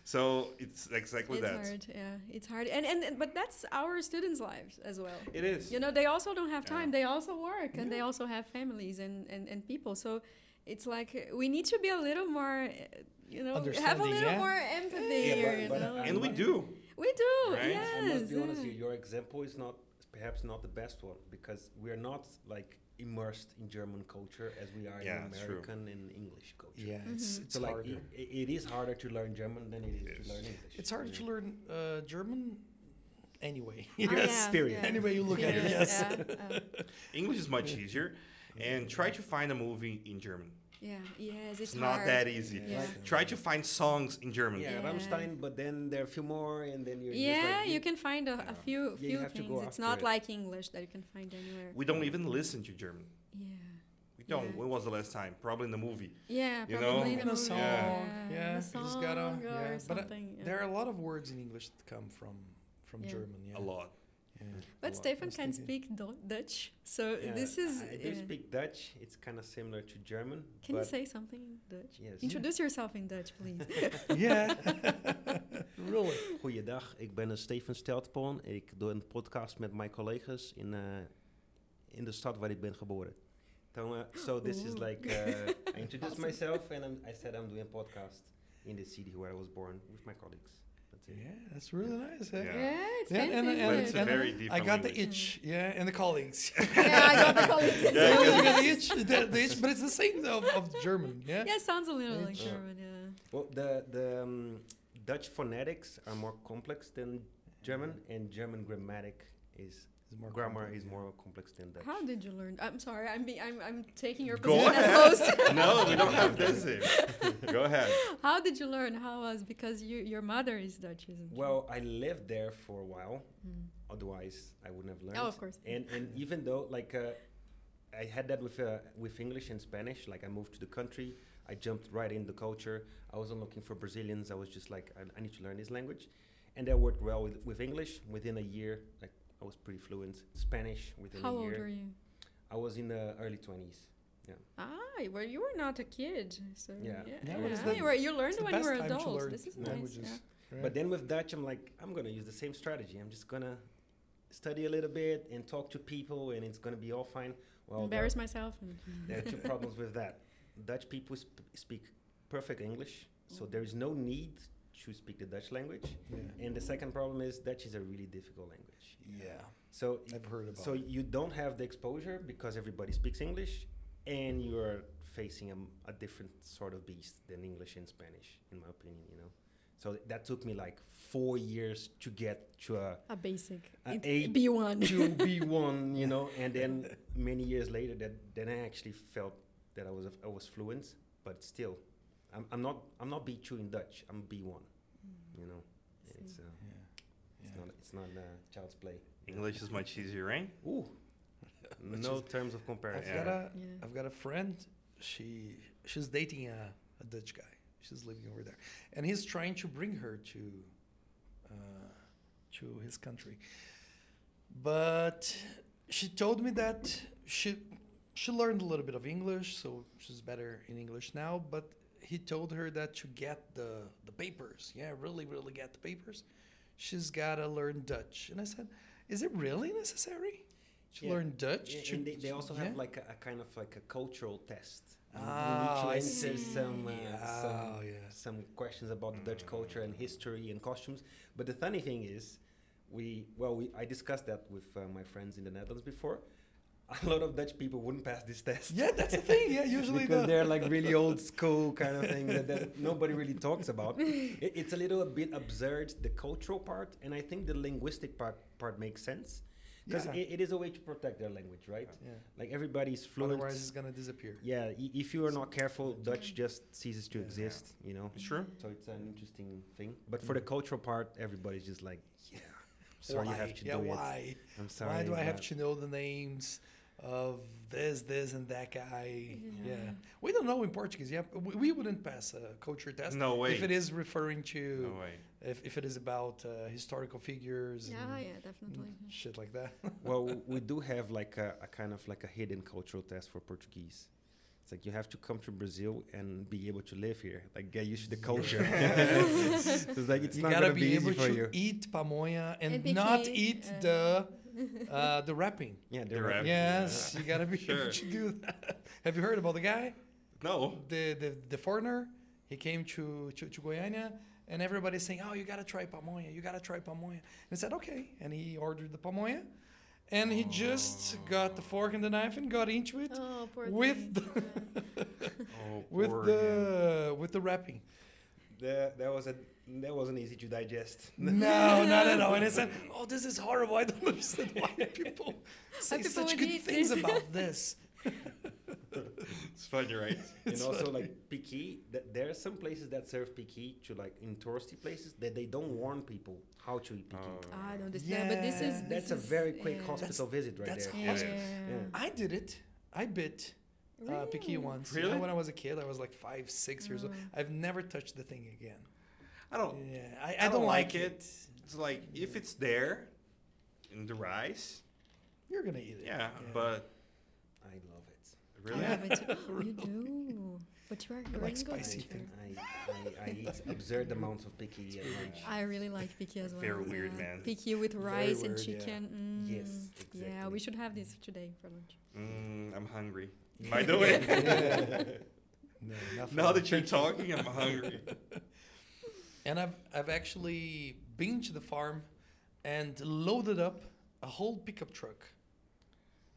Speaker 1: So it's exactly
Speaker 4: it's
Speaker 1: that.
Speaker 4: It's hard. Yeah, it's hard. And, and and- but that's our students' lives as well.
Speaker 1: It is.
Speaker 4: You know, they also don't have
Speaker 1: Yeah.
Speaker 4: time. They also work and they also have families and, and, and people. So it's like we need to be a little more, uh, you know, have a little
Speaker 3: yeah.
Speaker 4: more empathy
Speaker 2: Yeah,
Speaker 4: here.
Speaker 2: but-
Speaker 4: you know?
Speaker 1: And we do.
Speaker 4: we do.
Speaker 1: Right?
Speaker 4: Yes.
Speaker 2: I must be honest
Speaker 4: yeah.
Speaker 2: with you, your example is not perhaps not the best one because we're not like immersed in German culture as we are
Speaker 1: Yeah,
Speaker 2: in
Speaker 1: it's true.
Speaker 2: American and English culture.
Speaker 3: Yeah, it's,
Speaker 4: Mhm.
Speaker 3: it's
Speaker 2: So like
Speaker 3: harder.
Speaker 2: it, it is harder to learn German than it is
Speaker 1: Yes.
Speaker 2: to learn English.
Speaker 3: It's harder
Speaker 2: you
Speaker 3: to learn uh, German anyway.
Speaker 4: Ah, yeah,
Speaker 2: period.
Speaker 4: yeah.
Speaker 3: Any you look at it, yes.
Speaker 4: yeah, uh,
Speaker 1: English is much easier. And try to find a movie in German.
Speaker 4: yeah, yes,
Speaker 1: It's,
Speaker 4: it's,
Speaker 1: not
Speaker 4: hard.
Speaker 1: that easy.
Speaker 4: Yeah.
Speaker 1: Try to find songs in German.
Speaker 2: Yeah,
Speaker 4: Yeah.
Speaker 2: Rammstein, but then there are a few more, and then you're just
Speaker 4: Yeah,
Speaker 2: like,
Speaker 4: you can find a, a few
Speaker 2: Yeah,
Speaker 4: few
Speaker 2: have
Speaker 4: things. It's not
Speaker 2: it.
Speaker 4: like English that you can find anywhere.
Speaker 1: We don't even listen to German.
Speaker 4: Yeah.
Speaker 1: We don't.
Speaker 4: Yeah.
Speaker 1: When was the last time? Probably in the movie.
Speaker 4: Yeah,
Speaker 1: You
Speaker 4: probably
Speaker 1: know?
Speaker 4: the
Speaker 3: Even a
Speaker 4: movie.
Speaker 3: song,
Speaker 1: Yeah.
Speaker 3: yeah,
Speaker 4: the
Speaker 3: you just gotta-
Speaker 4: song
Speaker 3: yeah,
Speaker 4: or
Speaker 3: but, uh,
Speaker 4: yeah.
Speaker 3: There are a lot of words in English that come from from
Speaker 4: Yeah.
Speaker 3: German. Yeah,
Speaker 1: A lot.
Speaker 3: Yeah.
Speaker 4: But
Speaker 1: lot.
Speaker 4: Stefan can speak Do- Dutch, so
Speaker 2: Yeah,
Speaker 4: this is.
Speaker 2: I do
Speaker 4: yeah.
Speaker 2: speak Dutch. It's kind of similar to German.
Speaker 4: Can you say something in Dutch?
Speaker 2: Yes.
Speaker 4: Introduce yourself in Dutch, please.
Speaker 3: yeah. really.
Speaker 2: Goeiedag, ik ben eh, Steven Steltpoorn. Ik doe een podcast met mijn collega's in, eh, in de stad waar ik ben geboren. So, uh, so this is like, uh, I introduced
Speaker 4: Awesome.
Speaker 2: myself and I'm, I said I'm doing a podcast in the city where I was born with my colleagues. That's it.
Speaker 3: Yeah, that's really nice. eh?
Speaker 1: Yeah.
Speaker 4: yeah, it's
Speaker 3: Yeah,
Speaker 4: fancy.
Speaker 3: and, and,
Speaker 1: But
Speaker 4: isn't
Speaker 1: it's
Speaker 4: it?
Speaker 1: a
Speaker 3: and
Speaker 1: very
Speaker 3: I
Speaker 1: different
Speaker 3: got the itch, yeah, and the colleagues.
Speaker 4: yeah, I got the colleagues.
Speaker 1: Yeah,
Speaker 3: Yeah, got the itch, the, the itch, but it's the same of, of German, yeah.
Speaker 4: Yeah, it sounds a little like
Speaker 2: Yeah.
Speaker 4: German. Yeah.
Speaker 2: Well, the, the um, Dutch phonetics are more complex than German, and German grammatic is
Speaker 3: It's more
Speaker 2: grammar
Speaker 3: complex,
Speaker 2: is
Speaker 3: yeah.
Speaker 2: more complex than Dutch.
Speaker 4: How did you learn? I'm sorry. I'm be, I'm I'm taking your
Speaker 1: Go
Speaker 4: position
Speaker 1: ahead.
Speaker 4: as host.
Speaker 1: no, we don't have this here. Go ahead.
Speaker 4: How did you learn? How was because you your mother is Dutch, isn't she?
Speaker 2: Well, I lived there for a while.
Speaker 4: Hmm.
Speaker 2: Otherwise, I wouldn't have learned.
Speaker 4: Oh, of course.
Speaker 2: And and even though like uh, I had that with uh, with English and Spanish, like I moved to the country, I jumped right in the culture. I wasn't looking for Brazilians. I was just like I, I need to learn this language, and that worked well with with English. Within a year, like I was pretty fluent. Spanish within
Speaker 4: How
Speaker 2: a
Speaker 4: old
Speaker 2: year.
Speaker 4: were you?
Speaker 2: I was in the early twenties. Yeah.
Speaker 4: Ah, well, you were not a kid, so
Speaker 2: Yeah.
Speaker 3: Yeah, but it's
Speaker 4: yeah,
Speaker 3: the-
Speaker 4: you, were, you learned when you were
Speaker 3: time to
Speaker 4: adults. This is nice.
Speaker 3: languages.
Speaker 4: Yeah.
Speaker 3: right?
Speaker 2: But then with Dutch, I'm like I'm gonna use the same strategy. I'm just gonna study a little bit and talk to people, and it's gonna be all fine. Well, there-
Speaker 4: Embarrass myself. And
Speaker 2: There are two problems with that. Dutch people sp- speak perfect English, so there is no need to speak the Dutch language.
Speaker 3: yeah.
Speaker 2: And the second problem is Dutch is a really difficult language.
Speaker 3: Yeah,
Speaker 2: So y-
Speaker 3: I've heard about
Speaker 2: so
Speaker 3: it.
Speaker 2: you don't have the exposure because everybody speaks English, and you're facing a different sort of beast than English and Spanish, in my opinion. You know, so that took me like four years to get to a
Speaker 4: a basic.
Speaker 2: A
Speaker 4: It-
Speaker 2: A
Speaker 4: B1.
Speaker 2: to B1, you know, and then many years later, that then I actually felt that I was I was fluent, but still, I'm, I'm not I'm not B two in Dutch. I'm B one, you know. It's uh,
Speaker 3: yeah.
Speaker 2: Not it's not uh, child's play.
Speaker 1: English is much easier, right?
Speaker 2: Ooh, no
Speaker 3: is-
Speaker 2: terms of
Speaker 3: I've
Speaker 2: comparison.
Speaker 1: Yeah.
Speaker 3: got a
Speaker 4: Yeah.
Speaker 3: I've got a friend. She she's dating a, a Dutch guy. She's living over there, and he's trying to bring her to uh, to his country. But she told me that she she learned a little bit of English, so she's better in English now. But he told her that to get the the papers, yeah, really, really get the papers, she's gotta learn Dutch. And I said, is it really necessary to
Speaker 2: Yeah.
Speaker 3: learn Dutch?
Speaker 2: Yeah, and they, they also
Speaker 3: yeah?
Speaker 2: have like a, a kind of like a cultural test. You- you
Speaker 3: Ah,
Speaker 2: need to
Speaker 3: I
Speaker 4: see.
Speaker 2: some uh,
Speaker 3: Oh,
Speaker 2: some some questions about the Dutch culture and history and costumes. But the funny thing is, we well, we I discussed that with uh, my friends in the Netherlands before. A lot of Dutch people wouldn't pass this test.
Speaker 3: Yeah, that's the thing. Yeah, usually
Speaker 2: because
Speaker 3: the,
Speaker 2: they're like really old school kind of thing that, that nobody really talks about. It, it's a little bit absurd the cultural part, and I think the linguistic part part makes sense because
Speaker 3: Yeah.
Speaker 2: it, it is a way to protect their language, right?
Speaker 3: yeah.
Speaker 2: Like everybody's fluent.
Speaker 3: Otherwise, it's gonna disappear.
Speaker 2: yeah, if you are not careful, Dutch just ceases to
Speaker 3: Yeah.
Speaker 2: exist, you know.
Speaker 1: It's true.
Speaker 2: So it's an interesting thing. But for the cultural part, everybody's just like, yeah, sorry, you have to
Speaker 3: yeah,
Speaker 2: do
Speaker 3: why?
Speaker 2: it. I'm sorry.
Speaker 3: Why do I have to know the names of this, this, and that guy? Yeah,
Speaker 4: Yeah.
Speaker 3: we don't know in Portuguese. Yeah, we, we wouldn't pass a culture test
Speaker 1: No way.
Speaker 3: if it is referring to
Speaker 1: No way.
Speaker 3: if, if it is about uh, historical figures.
Speaker 4: Yeah,
Speaker 3: and
Speaker 4: yeah, definitely.
Speaker 3: Shit like that.
Speaker 2: well, we do have like a, a kind of like a hidden cultural test for Portuguese. It's like you have to come to Brazil and be able to live here, like get used to the culture. it's like it's
Speaker 3: you
Speaker 2: not gonna
Speaker 3: be,
Speaker 2: be,
Speaker 3: able
Speaker 2: easy for
Speaker 3: to
Speaker 2: you.
Speaker 3: eat pamonha and,
Speaker 4: And
Speaker 3: not eat
Speaker 4: uh,
Speaker 3: the uh, the wrapping.
Speaker 2: Yeah,
Speaker 1: The
Speaker 2: they're right.
Speaker 1: wrap.
Speaker 3: Yes, you gotta be
Speaker 1: Sure.
Speaker 3: able to do that. Have you heard about the guy?
Speaker 1: No.
Speaker 3: The the, the foreigner. He came to, to to Goiânia, and everybody's saying, "Oh, you gotta try pamonha. You gotta try pamonha." And he said, "Okay," and he ordered the pamonha, and he just got the fork and the knife and got into it
Speaker 4: Oh, poor
Speaker 3: with
Speaker 4: thing.
Speaker 3: the
Speaker 1: Oh,
Speaker 3: with
Speaker 1: poor
Speaker 3: the with the wrapping.
Speaker 2: That, that was a that wasn't easy to digest.
Speaker 3: No, not at all. And I said, "Oh, this is horrible. I don't understand why people say
Speaker 4: people
Speaker 3: such good things
Speaker 4: this."
Speaker 3: about this."
Speaker 1: It's funny, right?
Speaker 2: and
Speaker 3: It's
Speaker 2: also
Speaker 3: funny.
Speaker 2: like piqui, th- there are some places that serve piqui to like in touristy places that they don't warn people how to eat piqui.
Speaker 1: Oh.
Speaker 4: I don't understand, yeah. but this is
Speaker 3: Yeah.
Speaker 2: That's
Speaker 4: this
Speaker 2: a very quick
Speaker 4: yeah.
Speaker 2: hospital visit right
Speaker 3: that's
Speaker 2: there.
Speaker 1: Yeah.
Speaker 3: hospital.
Speaker 4: Yeah.
Speaker 3: I did it. I bit uh, piqui
Speaker 4: Really?
Speaker 3: once. You
Speaker 1: Really?
Speaker 3: know, when I was a kid, I was like five, six years old.
Speaker 4: Oh.
Speaker 3: I've never touched the thing again.
Speaker 1: I don't.
Speaker 3: Yeah, I, I, don't, like it.
Speaker 1: It's like if it's there in the rice,
Speaker 3: You're gonna eat it.
Speaker 1: yeah, but
Speaker 2: I love it. Really?
Speaker 4: I
Speaker 1: really,
Speaker 4: love it too. you do. But you are
Speaker 3: I like spicy
Speaker 4: don't
Speaker 3: thing.
Speaker 2: I, I, I eat absurd amounts of piqui at lunch.
Speaker 4: I really like piqui as well.
Speaker 1: Very weird, man.
Speaker 4: Piqui with
Speaker 3: Very
Speaker 4: rice and
Speaker 3: weird, yeah.
Speaker 4: chicken. Mm.
Speaker 2: Yes,
Speaker 4: Yeah, we should have this today for lunch.
Speaker 1: mm, I'm hungry. By the way,
Speaker 3: No,
Speaker 1: now that you're talking, I'm hungry.
Speaker 3: And I've I've actually been to the farm and loaded up a whole pickup truck.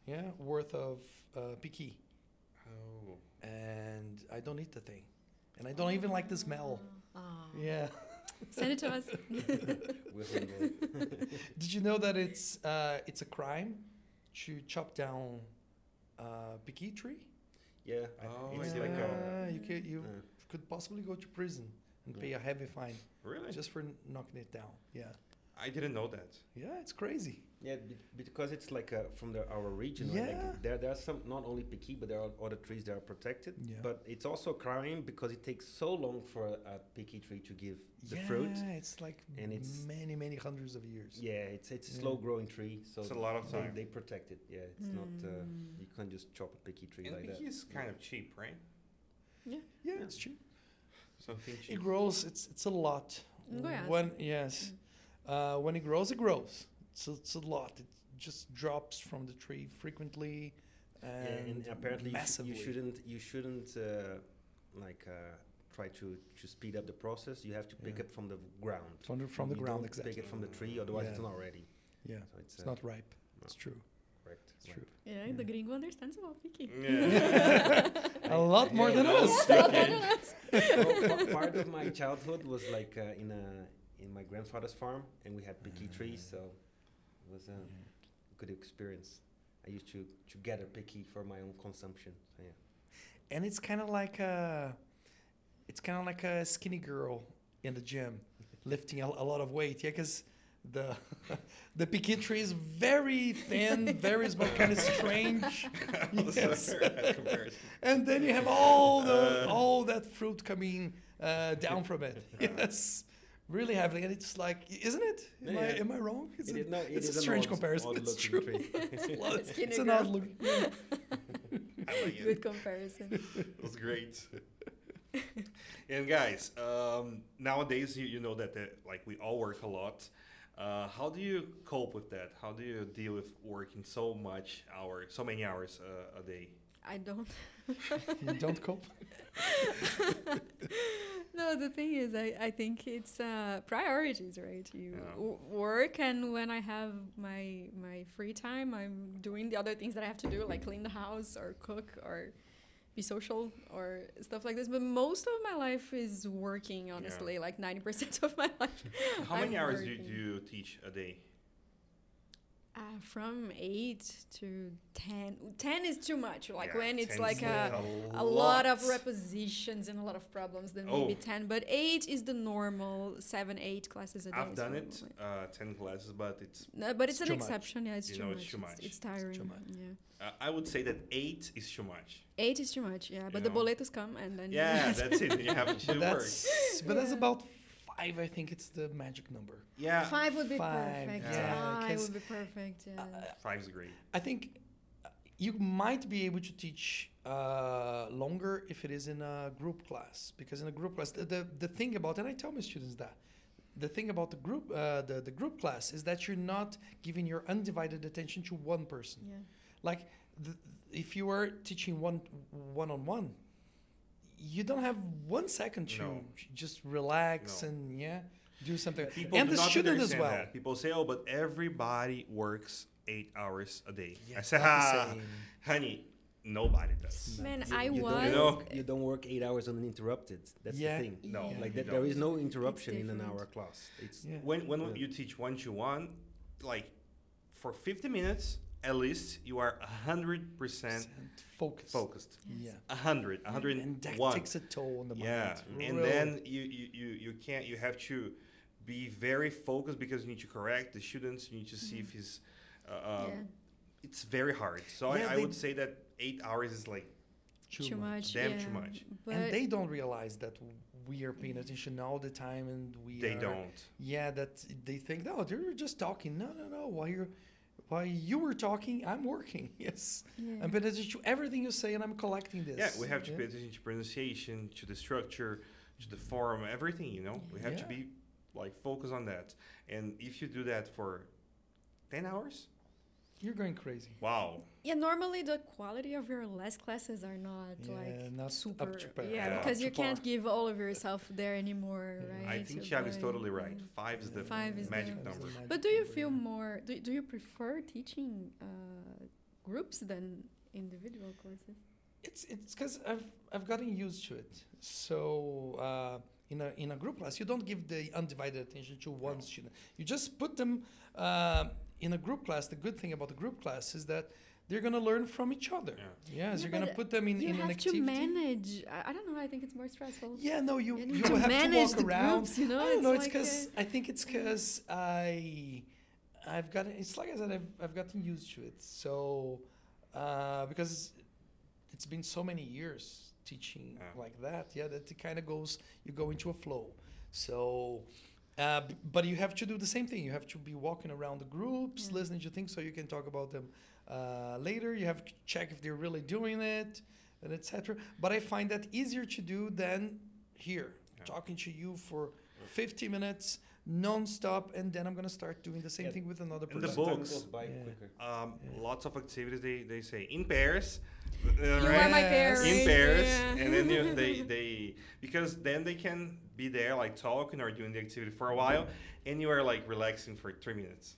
Speaker 3: Yeah, worth of uh, piqui,
Speaker 1: Oh,
Speaker 3: and I don't eat the thing, and I don't even like the smell.
Speaker 4: Ah.
Speaker 3: Yeah.
Speaker 4: Send it to us.
Speaker 2: We're hungry.
Speaker 3: Did you know that it's uh, it's a crime to chop down uh, piqui tree?
Speaker 2: yeah,
Speaker 1: Oh,
Speaker 2: it's
Speaker 1: yeah.
Speaker 2: like
Speaker 3: Yeah,
Speaker 2: a.
Speaker 3: you could you
Speaker 2: uh,
Speaker 3: could possibly go to prison and
Speaker 2: Yeah.
Speaker 3: pay a heavy fine
Speaker 1: really?
Speaker 3: just for knocking it down. Yeah,
Speaker 1: I didn't know that.
Speaker 3: yeah, it's crazy.
Speaker 2: Yeah, be- because it's like uh, from the, our region. Right?
Speaker 3: Yeah.
Speaker 2: Like there, there are some not only piqui, but there are other trees that are protected.
Speaker 3: Yeah.
Speaker 2: But it's also a crime because it takes so long for a piqui tree to give the
Speaker 3: yeah,
Speaker 2: fruit.
Speaker 3: Yeah, it's like
Speaker 2: And it's-
Speaker 3: many many hundreds of years.
Speaker 2: Yeah, it's it's a
Speaker 3: Yeah.
Speaker 2: slow growing tree, so
Speaker 1: It's a lot of
Speaker 2: they,
Speaker 1: time.
Speaker 2: they protect it. Yeah, it's not uh,
Speaker 4: Mm.
Speaker 2: you can't just chop a piqui tree
Speaker 1: And
Speaker 2: like that.
Speaker 1: piqui is kind of cheap, right?
Speaker 3: yeah,
Speaker 2: Yeah.
Speaker 3: it's cheap.
Speaker 1: Something
Speaker 3: It grows. It's it's a lot.
Speaker 4: In Goiás.
Speaker 3: When yes, uh, when it grows, it grows. It's a, it's a lot. It just drops from the tree frequently, and,
Speaker 2: Yeah, and apparently you,
Speaker 3: massively.
Speaker 2: you shouldn't you shouldn't uh, like uh, try to to speed up the process. You have to pick
Speaker 3: Yeah.
Speaker 2: it from the ground.
Speaker 3: from the from the ground exactly.
Speaker 2: Pick it from the tree, otherwise it's not ready.
Speaker 3: Yeah,
Speaker 2: So it's,
Speaker 3: it's
Speaker 2: uh,
Speaker 3: not ripe.
Speaker 2: no.
Speaker 3: It's true.
Speaker 2: Correct.
Speaker 3: It's
Speaker 2: right.
Speaker 3: true.
Speaker 4: Yeah, the gringo understands about piqui.
Speaker 1: Yeah.
Speaker 3: A lot more than
Speaker 1: Yeah,
Speaker 3: us.
Speaker 4: Yes, a than us.
Speaker 2: well, part of my childhood was like uh, in a in my grandfather's farm, and we had piqui trees, so it was a good experience. I used to to gather piqui for my own consumption. So yeah.
Speaker 3: and it's kind of like a, it's kind of like a skinny girl in the gym, lifting a, a lot of weight. Yeah, because the the piqui tree is very thin, very small, kind of strange. Yes.
Speaker 1: very bad comparison.
Speaker 3: and then you have all the
Speaker 1: Uh.
Speaker 3: all that fruit coming uh, down from it. Yes, really heavily, and it's like, isn't it? Am,
Speaker 2: Yeah,
Speaker 3: I,
Speaker 2: yeah.
Speaker 3: am I wrong? Is
Speaker 2: It
Speaker 3: it-
Speaker 2: is not- it
Speaker 3: it's
Speaker 2: is
Speaker 3: a strange
Speaker 2: odd-
Speaker 3: comparison.
Speaker 2: odd
Speaker 3: It's true. It's, it's an odd look. yeah.
Speaker 1: Like it.
Speaker 4: Good comparison.
Speaker 1: It was great. and guys, um, nowadays you, you know that uh, like we all work a lot. Uh, how do you cope with that? How do you deal with working so much hours, so many hours uh, a day?
Speaker 4: I don't.
Speaker 3: You don't cope.
Speaker 4: no, the thing is, I, I think it's uh, priorities, right? You
Speaker 1: Yeah.
Speaker 4: w- work, and when I have my my free time, I'm doing the other things that I have to do, like clean the house or cook or be social or stuff like this. But most of my life is working. Honestly, like ninety percent of my life.
Speaker 1: How many
Speaker 4: I'm
Speaker 1: hours do do you teach a day?
Speaker 4: Uh, from eight to ten. Ten is too much. Like
Speaker 1: Yeah,
Speaker 4: when it's like a.
Speaker 1: a
Speaker 4: a lot of
Speaker 1: lot.
Speaker 4: repositions and a lot of problems then
Speaker 1: Oh.
Speaker 4: maybe 10 but 8 is the normal 7 8 classes a day
Speaker 1: I've done it, uh, ten classes, but it's.
Speaker 4: no, but it's,
Speaker 3: It's
Speaker 4: an
Speaker 3: too much.
Speaker 4: exception yeah it's
Speaker 1: You
Speaker 4: too,
Speaker 1: know,
Speaker 4: much.
Speaker 1: it's too much.
Speaker 4: it's tiring
Speaker 3: too much.
Speaker 4: yeah
Speaker 1: I would say that eight is too much.
Speaker 4: 8 is too much yeah but
Speaker 1: You
Speaker 4: the
Speaker 1: know?
Speaker 4: boletos come and then
Speaker 1: Yeah, that's it. You have to
Speaker 3: But
Speaker 1: work.
Speaker 3: that's but that's about five. I think it's the magic number.
Speaker 1: Yeah,
Speaker 4: 5 would be
Speaker 3: Five,
Speaker 4: perfect
Speaker 1: yeah,
Speaker 4: yeah, 5
Speaker 3: 'cause,
Speaker 4: would be perfect yeah
Speaker 3: Uh,
Speaker 1: five's great.
Speaker 3: I think uh, you might be able to teach uh, longer if it is in a group class because in a group class the, the, the thing about and i tell my students that the thing about the group uh, the, the group class is that you're not giving your undivided attention to one person
Speaker 4: Yeah.
Speaker 3: like the, if you are teaching one one on one you don't have one second to
Speaker 1: No.
Speaker 3: just relax
Speaker 1: No.
Speaker 3: and yeah do something
Speaker 1: People
Speaker 3: and
Speaker 1: do
Speaker 3: the student as well
Speaker 1: that. People say, "Oh, but everybody works eight hours a day."
Speaker 3: Yeah,
Speaker 1: I say,
Speaker 3: not
Speaker 1: "Ha,
Speaker 3: ah,
Speaker 1: honey, nobody does."
Speaker 4: Man,
Speaker 2: You-
Speaker 4: I
Speaker 2: you
Speaker 4: was.
Speaker 2: Don't
Speaker 1: You know-
Speaker 2: work, you don't work eight hours uninterrupted. That's
Speaker 3: Yeah.
Speaker 2: the thing.
Speaker 1: No,
Speaker 4: Yeah.
Speaker 2: Like
Speaker 1: you
Speaker 2: that, there no interruption in an hour class. It's
Speaker 3: Yeah.
Speaker 1: When when
Speaker 2: Yeah.
Speaker 1: you teach one to one, like for fifty minutes at least, you are hundred percent
Speaker 3: focus
Speaker 1: focused.
Speaker 3: yeah
Speaker 1: A hundred, a hundred
Speaker 3: and
Speaker 1: and
Speaker 3: that takes a toll on the
Speaker 1: Yeah,
Speaker 3: mind
Speaker 1: and then you, you you you can't. You have to be very focused because you need to correct the students. You need to see if he's. Uh, um,
Speaker 4: yeah.
Speaker 1: It's very hard. So
Speaker 3: Yeah,
Speaker 1: I, I would say that eight hours is like
Speaker 4: Too, much.
Speaker 1: Damn
Speaker 4: yeah.
Speaker 1: too much.
Speaker 4: But
Speaker 3: and they don't realize that we are paying attention all the time and we
Speaker 1: they
Speaker 3: are,
Speaker 1: don't.
Speaker 3: yeah that they think no they're just talking no no no while you're while you were talking i'm working yes
Speaker 4: yeah.
Speaker 3: i'm paying attention to everything you say and i'm collecting this
Speaker 1: Yeah, we have to
Speaker 3: Yeah.
Speaker 1: pay attention to pronunciation, to the structure, to the form, everything. You know, we have to be like focus on that. And if you do that for ten hours,
Speaker 3: you're going crazy
Speaker 1: wow,
Speaker 4: Yeah, normally the quality of your last classes are not
Speaker 3: Yeah,
Speaker 4: like
Speaker 3: not up
Speaker 4: super.
Speaker 3: to par.
Speaker 4: Yeah,
Speaker 1: Yeah.
Speaker 4: because you can't give all of yourself there anymore,
Speaker 3: Yeah.
Speaker 4: right?
Speaker 1: I think
Speaker 4: So,
Speaker 1: is totally right. Five is the
Speaker 4: Five is
Speaker 1: magic
Speaker 4: the-
Speaker 1: number.
Speaker 4: But do you feel more? Do, do you prefer teaching uh, groups than individual courses?
Speaker 3: It's it's because I've I've gotten used to it. So uh, in a in a group class, you don't give the undivided attention to one student. You just put them uh, in a group class. The good thing about the group class is that they're gonna learn from each other.
Speaker 1: Yeah.
Speaker 3: Yes,
Speaker 4: Yeah,
Speaker 3: you're gonna put them in,
Speaker 4: you
Speaker 3: in an
Speaker 4: have to manage. I, I don't know. I think it's more stressful.
Speaker 3: Yeah, no, you
Speaker 4: You
Speaker 3: you
Speaker 4: to
Speaker 3: will have to
Speaker 4: manage
Speaker 3: walk
Speaker 4: the
Speaker 3: around.
Speaker 4: groups, you know,
Speaker 3: I don't know. It's because
Speaker 4: uh,
Speaker 3: I think it's because I I've got it's like I said I've I've gotten used to it. So uh, because it's been so many years teaching
Speaker 1: Yeah.
Speaker 3: like that, yeah, that it kind of goes you go into a flow. So. Uh, but you have to do the same thing. You have to be walking around the groups,
Speaker 4: Yeah.
Speaker 3: listening to things, so you can talk about them uh, later. You have to check if they're really doing it, and etc. But I find that easier to do than here,
Speaker 1: Yeah.
Speaker 3: talking to you for 50 minutes non-stop, and then I'm gonna start doing the same
Speaker 2: Yeah.
Speaker 3: thing with another
Speaker 1: And the
Speaker 3: person.
Speaker 1: books.
Speaker 2: by
Speaker 3: Yeah.
Speaker 2: quicker.
Speaker 1: Um,
Speaker 3: Yeah.
Speaker 1: Lots of activities. They, they say in pairs. uh,
Speaker 4: You are
Speaker 1: right?
Speaker 4: my
Speaker 3: Yes.
Speaker 4: parent.
Speaker 1: in pairs,
Speaker 4: yeah.
Speaker 1: and then you, they they because then they can be there like talking or doing the activity for a while, and you are like relaxing for three minutes,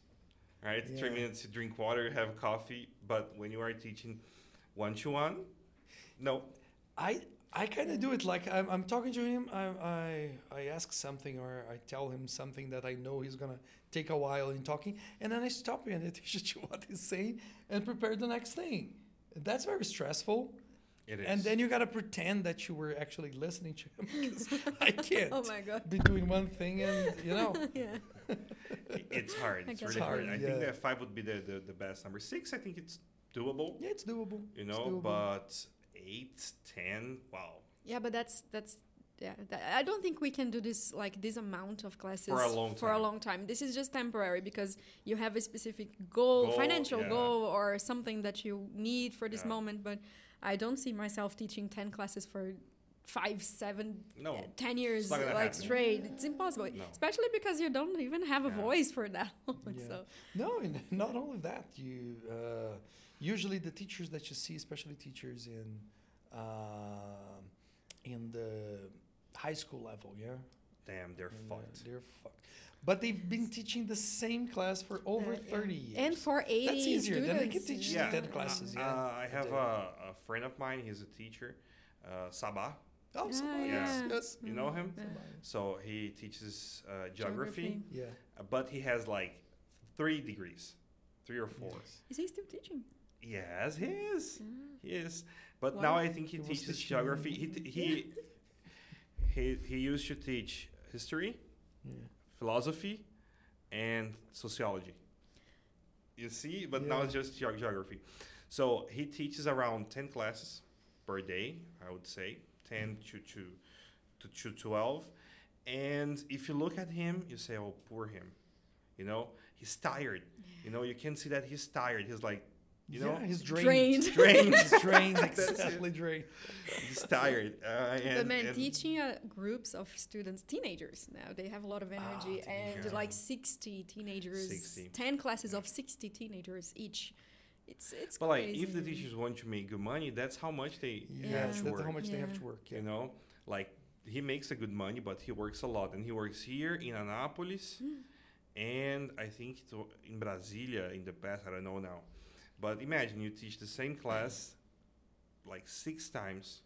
Speaker 1: right? Three minutes to drink water, have coffee. But when you are teaching one to one, no,
Speaker 3: I I kind of do it like I'm, I'm talking to him. I, I I ask something or I tell him something that I know he's gonna take a while in talking, and then I stop paying attention to what he's saying and prepare the next thing. That's very stressful.
Speaker 1: It is.
Speaker 3: And then you gotta pretend that you were actually listening to him because I can't
Speaker 4: Oh my god.
Speaker 3: be doing one thing and you know.
Speaker 4: yeah.
Speaker 1: It's hard.
Speaker 4: I
Speaker 1: It's really
Speaker 3: it's
Speaker 1: hard.
Speaker 3: hard,
Speaker 1: I think that five would be the, the, the best number. Six, I think it's doable.
Speaker 3: Yeah, it's doable.
Speaker 1: You know,
Speaker 3: doable.
Speaker 1: but eight, ten, wow.
Speaker 4: Yeah, but that's that's yeah. That, I don't think we can do this like this amount of classes
Speaker 1: For a long
Speaker 4: for a
Speaker 1: time.
Speaker 4: long time. This is just temporary because you have a specific goal,
Speaker 1: Goal,
Speaker 4: financial
Speaker 1: yeah.
Speaker 4: goal, or something that you need for this
Speaker 1: Yeah.
Speaker 4: moment. But I don't see myself teaching ten classes for five, seven,
Speaker 1: No.
Speaker 4: uh, ten years like
Speaker 1: happen.
Speaker 4: straight. It's impossible,
Speaker 1: No.
Speaker 4: especially because you don't even have a
Speaker 1: Yeah.
Speaker 4: voice for that long.
Speaker 3: Yeah.
Speaker 4: So
Speaker 3: No, and not only that, you uh, usually the teachers that you see, especially teachers in uh, in the high school level, yeah,
Speaker 1: Damn, they're
Speaker 3: And, uh,
Speaker 1: fucked.
Speaker 3: they're fucked. But they've been teaching the same class for over
Speaker 4: uh,
Speaker 3: thirty years.
Speaker 4: and for eighty
Speaker 3: That's easier. Then they can teach
Speaker 1: Yeah.
Speaker 3: ten classes.
Speaker 1: Uh,
Speaker 3: Yeah,
Speaker 1: I have a, a friend of mine. He's a teacher, uh, Sabah.
Speaker 3: oh,
Speaker 4: Yeah,
Speaker 3: somebody
Speaker 1: yeah.
Speaker 3: else, yes.
Speaker 1: You know him?
Speaker 4: Yeah.
Speaker 1: So he teaches uh, geography,
Speaker 3: Yeah.
Speaker 1: uh, but he has like three degrees, three or four.
Speaker 4: Is he still teaching?
Speaker 1: Yes, he is.
Speaker 4: Ah.
Speaker 1: He is. But
Speaker 4: Wow.
Speaker 1: now I think he
Speaker 3: He
Speaker 1: teaches geography. He, t- he, he, he used to teach history,
Speaker 3: yeah.
Speaker 1: philosophy, and sociology. You see, but now
Speaker 3: Yeah.
Speaker 1: it's just geog- geography. So he teaches around 10 classes per day, I would say, 10 mm-hmm. to, to, to, to 12. And if you look at him, you say, oh, poor him. You know, he's tired. You know, you can see that he's tired. He's like, You know,
Speaker 3: yeah, he's drained.
Speaker 4: Drained.
Speaker 1: Drained.
Speaker 3: he's drained,
Speaker 1: That's
Speaker 3: exactly drained.
Speaker 1: he's tired. Uh, and,
Speaker 4: but man,
Speaker 1: and-
Speaker 4: teaching uh, groups of students, teenagers now, they have a lot of energy, and
Speaker 1: teenagers.
Speaker 4: like 60 teenagers,
Speaker 1: 60.
Speaker 4: 10 classes of 60 teenagers each. It's it's
Speaker 1: But like, if the teachers want to make good money, that's how much they
Speaker 3: Yes,
Speaker 1: have
Speaker 3: that's
Speaker 1: to work.
Speaker 3: how much they have to work. Yeah.
Speaker 1: You know, like he makes a good money, but he works a lot, and he works here in Anápolis, and I think it in Brasilia in the past. I don't know now, but imagine you teach the same class like six times.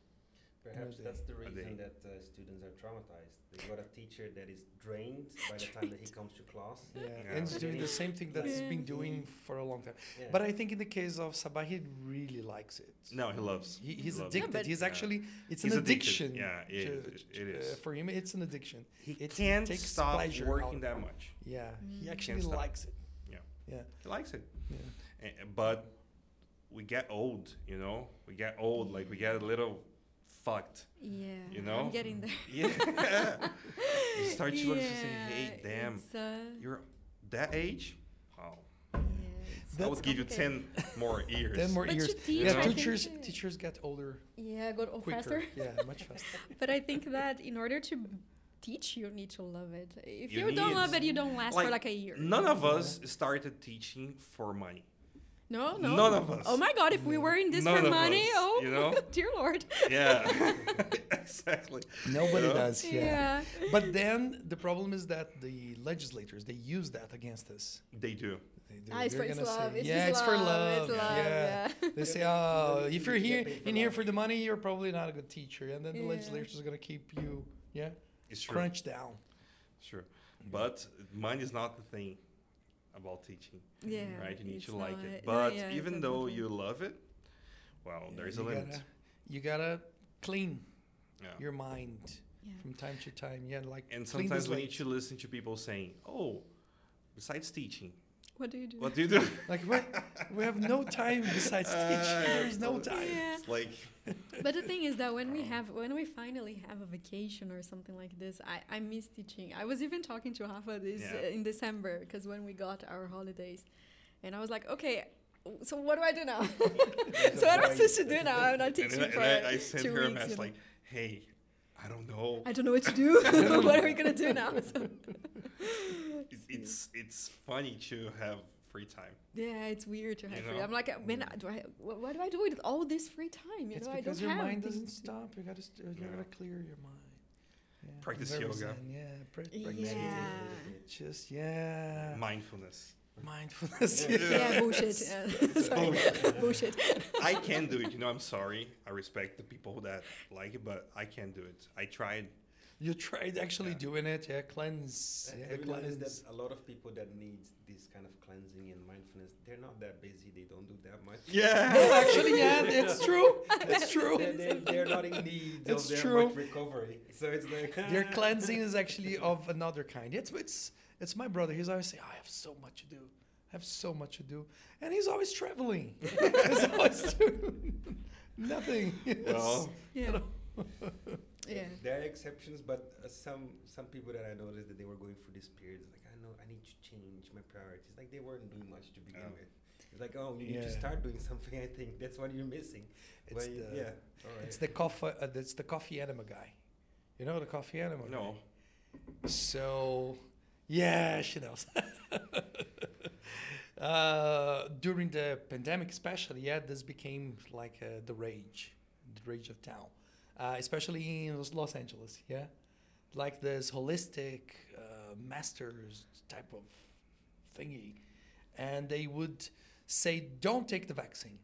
Speaker 2: Perhaps that's the reason that uh, students are traumatized. They got a teacher that is drained by the time that he comes to class.
Speaker 3: Yeah,
Speaker 1: Yeah.
Speaker 3: and he's doing the same thing that he's been doing for a long time.
Speaker 2: Yeah.
Speaker 3: But I think in the case of Sabah, he really likes it.
Speaker 1: No, he loves.
Speaker 3: He, he's
Speaker 1: loves
Speaker 3: addicted.
Speaker 4: but-
Speaker 3: he's
Speaker 1: Yeah.
Speaker 3: actually it's
Speaker 1: He's
Speaker 3: an
Speaker 1: addicted.
Speaker 3: addiction.
Speaker 1: Yeah, it-
Speaker 3: to-
Speaker 1: it- it
Speaker 3: uh, for him. It's an addiction.
Speaker 1: He
Speaker 3: It
Speaker 1: can't
Speaker 3: takes
Speaker 1: stop
Speaker 3: pleasure out
Speaker 1: working that much.
Speaker 3: Yeah, he
Speaker 4: Mm.
Speaker 3: actually likes it.
Speaker 1: Yeah.
Speaker 3: Yeah,
Speaker 1: He likes it.
Speaker 3: yeah.
Speaker 1: Eh, but we get old, you know. We get old, like we get a little fucked.
Speaker 4: yeah,
Speaker 1: you know?
Speaker 4: I'm getting there.
Speaker 1: Yeah. you start to look and say, "Hey, damn,
Speaker 4: uh,
Speaker 1: you're that age? Wow.
Speaker 4: yeah, it's
Speaker 1: I would give you ten more years."
Speaker 3: Ten more
Speaker 4: But
Speaker 3: years.
Speaker 4: teach,
Speaker 3: yeah, teachers teachers get older
Speaker 4: Yeah, go oh,
Speaker 3: quicker.
Speaker 4: faster.
Speaker 3: Yeah, much faster.
Speaker 4: But I think that in order to teach, you need to love it. If
Speaker 1: You
Speaker 4: you, don't love it, you don't last
Speaker 1: like,
Speaker 4: for like a year.
Speaker 1: None of us started teaching for money.
Speaker 4: No, no.
Speaker 1: None of us.
Speaker 4: Oh my God! If we were in this
Speaker 1: None
Speaker 4: for money,
Speaker 1: us,
Speaker 4: oh,
Speaker 1: you know?
Speaker 4: dear Lord.
Speaker 1: Yeah, exactly.
Speaker 3: Nobody
Speaker 1: Yeah.
Speaker 3: does. Yeah.
Speaker 4: Yeah.
Speaker 3: But then the problem is that the legislators they use that against us.
Speaker 1: They do.
Speaker 3: They,
Speaker 4: Ah, it's
Speaker 3: they're
Speaker 4: for it's
Speaker 3: gonna
Speaker 4: love.
Speaker 3: say,
Speaker 4: It's
Speaker 3: yeah,
Speaker 4: just
Speaker 3: it's for
Speaker 4: love.
Speaker 3: love.
Speaker 4: It's love.
Speaker 3: yeah.
Speaker 4: Yeah.
Speaker 3: They say, oh, if you're here
Speaker 2: paid for
Speaker 3: in here for the money, you're probably not a good teacher, and then the
Speaker 4: Yeah.
Speaker 3: legislature is gonna keep you, yeah,
Speaker 1: It's true.
Speaker 3: crunched down.
Speaker 1: Sure. But money is not the thing about teaching,
Speaker 4: Yeah.
Speaker 1: right? You need
Speaker 4: it's
Speaker 1: to like it. But
Speaker 4: yeah,
Speaker 1: even though you love it, well,
Speaker 3: Yeah,
Speaker 1: there's a
Speaker 3: you
Speaker 1: limit.
Speaker 3: Gotta, you gotta clean
Speaker 1: Yeah.
Speaker 3: your mind
Speaker 4: Yeah.
Speaker 3: from time to time. Yeah, like
Speaker 1: And sometimes we need to listen to people saying, "Oh, besides teaching,
Speaker 4: What do you do?
Speaker 1: what do you do?"
Speaker 3: Like we, we have no time besides
Speaker 1: Uh,
Speaker 3: teaching. There's no time.
Speaker 4: Yeah.
Speaker 1: It's like,
Speaker 4: But the thing is that when we have when we finally have a vacation or something like this, I, I miss teaching. I was even talking to Rafa this
Speaker 1: Yeah.
Speaker 4: uh, in December because when we got our holidays, and I was like, okay, so what do I do now? so what am I supposed to do now? I'm not
Speaker 1: and
Speaker 4: teaching
Speaker 1: then,
Speaker 4: for
Speaker 1: and I, I sent
Speaker 4: two
Speaker 1: her a
Speaker 4: weeks.
Speaker 1: message like, "Hey, I don't know.
Speaker 4: I don't know what to do. what are we gonna do now? So,
Speaker 1: It, it's it's funny to have free time.
Speaker 4: yeah, it's weird to have
Speaker 1: You
Speaker 4: free.
Speaker 1: know?
Speaker 4: I'm like, man, do I? What, what do I do with all this free time? You
Speaker 3: It's
Speaker 4: know, I
Speaker 3: because
Speaker 4: don't
Speaker 3: your mind doesn't stop. You gotta, st- you gotta clear your mind. Yeah,
Speaker 1: Practice yoga.
Speaker 3: zen, Yeah, pra- practice
Speaker 4: Yeah.
Speaker 3: yoga. Just yeah,
Speaker 1: Mindfulness.
Speaker 3: Mindfulness.
Speaker 1: Yeah.
Speaker 4: Yeah, bullshit. Yeah. Sorry. bullshit.
Speaker 1: I can do it. You know, I'm sorry. I respect the people that like it, but I can't do it. I tried.
Speaker 3: You tried actually
Speaker 1: Yeah.
Speaker 3: doing it, yeah. Cleanse, yeah,
Speaker 2: Have
Speaker 3: cleanse.
Speaker 2: that a lot of people that need this kind of cleansing and mindfulness, they're not that busy. They don't do that much.
Speaker 1: Yeah.
Speaker 3: No, actually, yeah, it's true. It's true.
Speaker 2: They're, they're, they're not in need
Speaker 3: It's
Speaker 2: of their
Speaker 3: true.
Speaker 2: much recovery. So it's like
Speaker 3: Their cleansing is actually of another kind. It's it's it's my brother. He's always saying, "I have so much to do. I have so much to do," and he's always traveling. he's always doing nothing.
Speaker 1: Well,
Speaker 4: Yeah. Yeah.
Speaker 2: There are exceptions, but uh, some some people that I noticed that they were going through this period, like I know I need to change my priorities. Like they weren't doing much to begin
Speaker 1: Oh.
Speaker 2: with. It's like oh, you need to start doing something. I think that's what you're missing.
Speaker 3: It's
Speaker 2: But
Speaker 3: the
Speaker 2: yeah, all right.
Speaker 3: it's the coffee uh, it's the coffee enema guy. You know the coffee enema. guy?
Speaker 1: no.
Speaker 3: So, yeah, she knows. uh, during the pandemic, especially, yeah, this became like uh, the rage, the rage of town, uh, especially in Los- Angeles, yeah, like this holistic uh, masters type of thingy, and they would say, "Don't take the vaccine."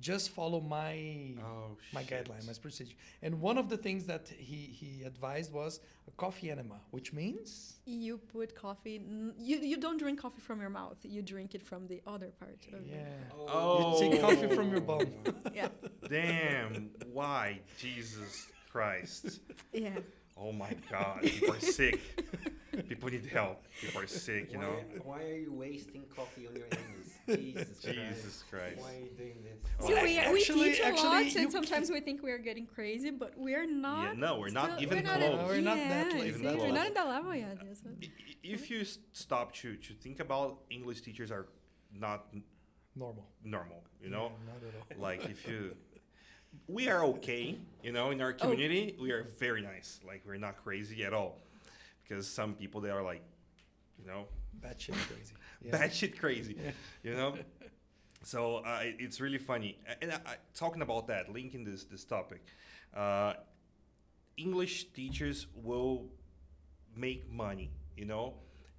Speaker 3: Just follow my
Speaker 1: Oh,
Speaker 3: my
Speaker 1: shit.
Speaker 3: guideline, my procedure. And one of the things that he, he advised was a coffee enema, which means
Speaker 4: You put coffee. n- You you don't drink coffee from your mouth. You drink it from the other part. Of
Speaker 3: yeah,
Speaker 1: Oh.
Speaker 3: you take coffee from your bum.
Speaker 4: Yeah.
Speaker 1: Damn. Why? Jesus Christ.
Speaker 4: Yeah.
Speaker 1: Oh my God. People are sick. People need help. People are sick, you
Speaker 2: why,
Speaker 1: know?
Speaker 2: why are you wasting coffee on your enemies? Jesus,
Speaker 1: Jesus Christ.
Speaker 2: Why are you doing this?
Speaker 1: Oh,
Speaker 4: See,
Speaker 3: Well,
Speaker 4: we,
Speaker 3: actually-
Speaker 4: we teach a
Speaker 3: actually,
Speaker 4: lot, and sometimes we think we are getting crazy, but we're not.
Speaker 1: Yeah, no, we're not
Speaker 4: still-
Speaker 1: even
Speaker 4: we're not
Speaker 1: close.
Speaker 3: No, we're not that
Speaker 4: yeah.
Speaker 1: Even
Speaker 4: see,
Speaker 1: close.
Speaker 4: We're not in that level yet. yes.
Speaker 1: I- i- If you stop to, to think about English teachers are not
Speaker 3: Normal.
Speaker 1: normal. You know,
Speaker 3: Yeah, not at all.
Speaker 1: like if you, we are okay. You know, in our
Speaker 4: Oh.
Speaker 1: community, we are very nice. Like we're not crazy at all, because some people they are like, you know,
Speaker 3: Batshit crazy. Yeah.
Speaker 1: batshit crazy.
Speaker 3: Yeah.
Speaker 1: You know. So uh, it's really funny. And I, I, talking about that, linking this this topic, uh, English teachers will make money. You know,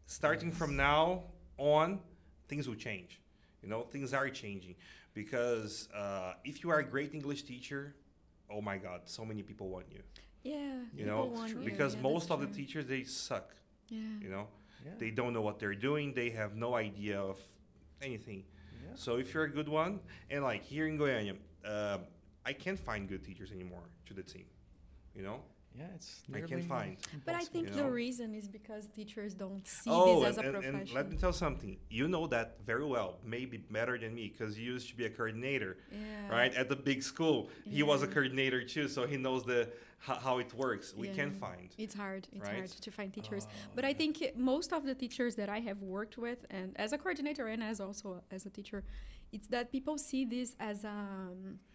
Speaker 1: starting from now on, things will change. You know, things are changing because uh, if you are a great English teacher, oh my God, so many people want you.
Speaker 4: Yeah.
Speaker 1: You know,
Speaker 4: want you.
Speaker 1: because
Speaker 4: Yeah,
Speaker 1: most
Speaker 4: that's
Speaker 1: of the teachers they suck.
Speaker 4: Yeah.
Speaker 1: You know,
Speaker 3: Yeah.
Speaker 1: they don't know what they're doing. They have no idea of anything.
Speaker 3: yeah.
Speaker 1: So if you're a good one, and like here in Goiânia, uh, I can't find good teachers anymore to the team. You know,
Speaker 3: Yeah, it's.
Speaker 1: I can't
Speaker 3: nearly
Speaker 1: find.
Speaker 4: But I think
Speaker 1: You
Speaker 4: the reason is because teachers don't see
Speaker 1: oh,
Speaker 4: this as
Speaker 1: and,
Speaker 4: a
Speaker 1: and,
Speaker 4: profession.
Speaker 1: and let me tell something. You know that very well, maybe better than me, because you used to be a coordinator,
Speaker 4: yeah.
Speaker 1: right, at the big school. He was a coordinator too, so he knows the how, how it works. We can find.
Speaker 4: It's hard. It's
Speaker 1: Right?
Speaker 4: hard to find teachers.
Speaker 3: Oh,
Speaker 4: But I think most of the teachers that I have worked with, and as a coordinator and as also as a teacher, it's that people see this as um
Speaker 2: Sidekick.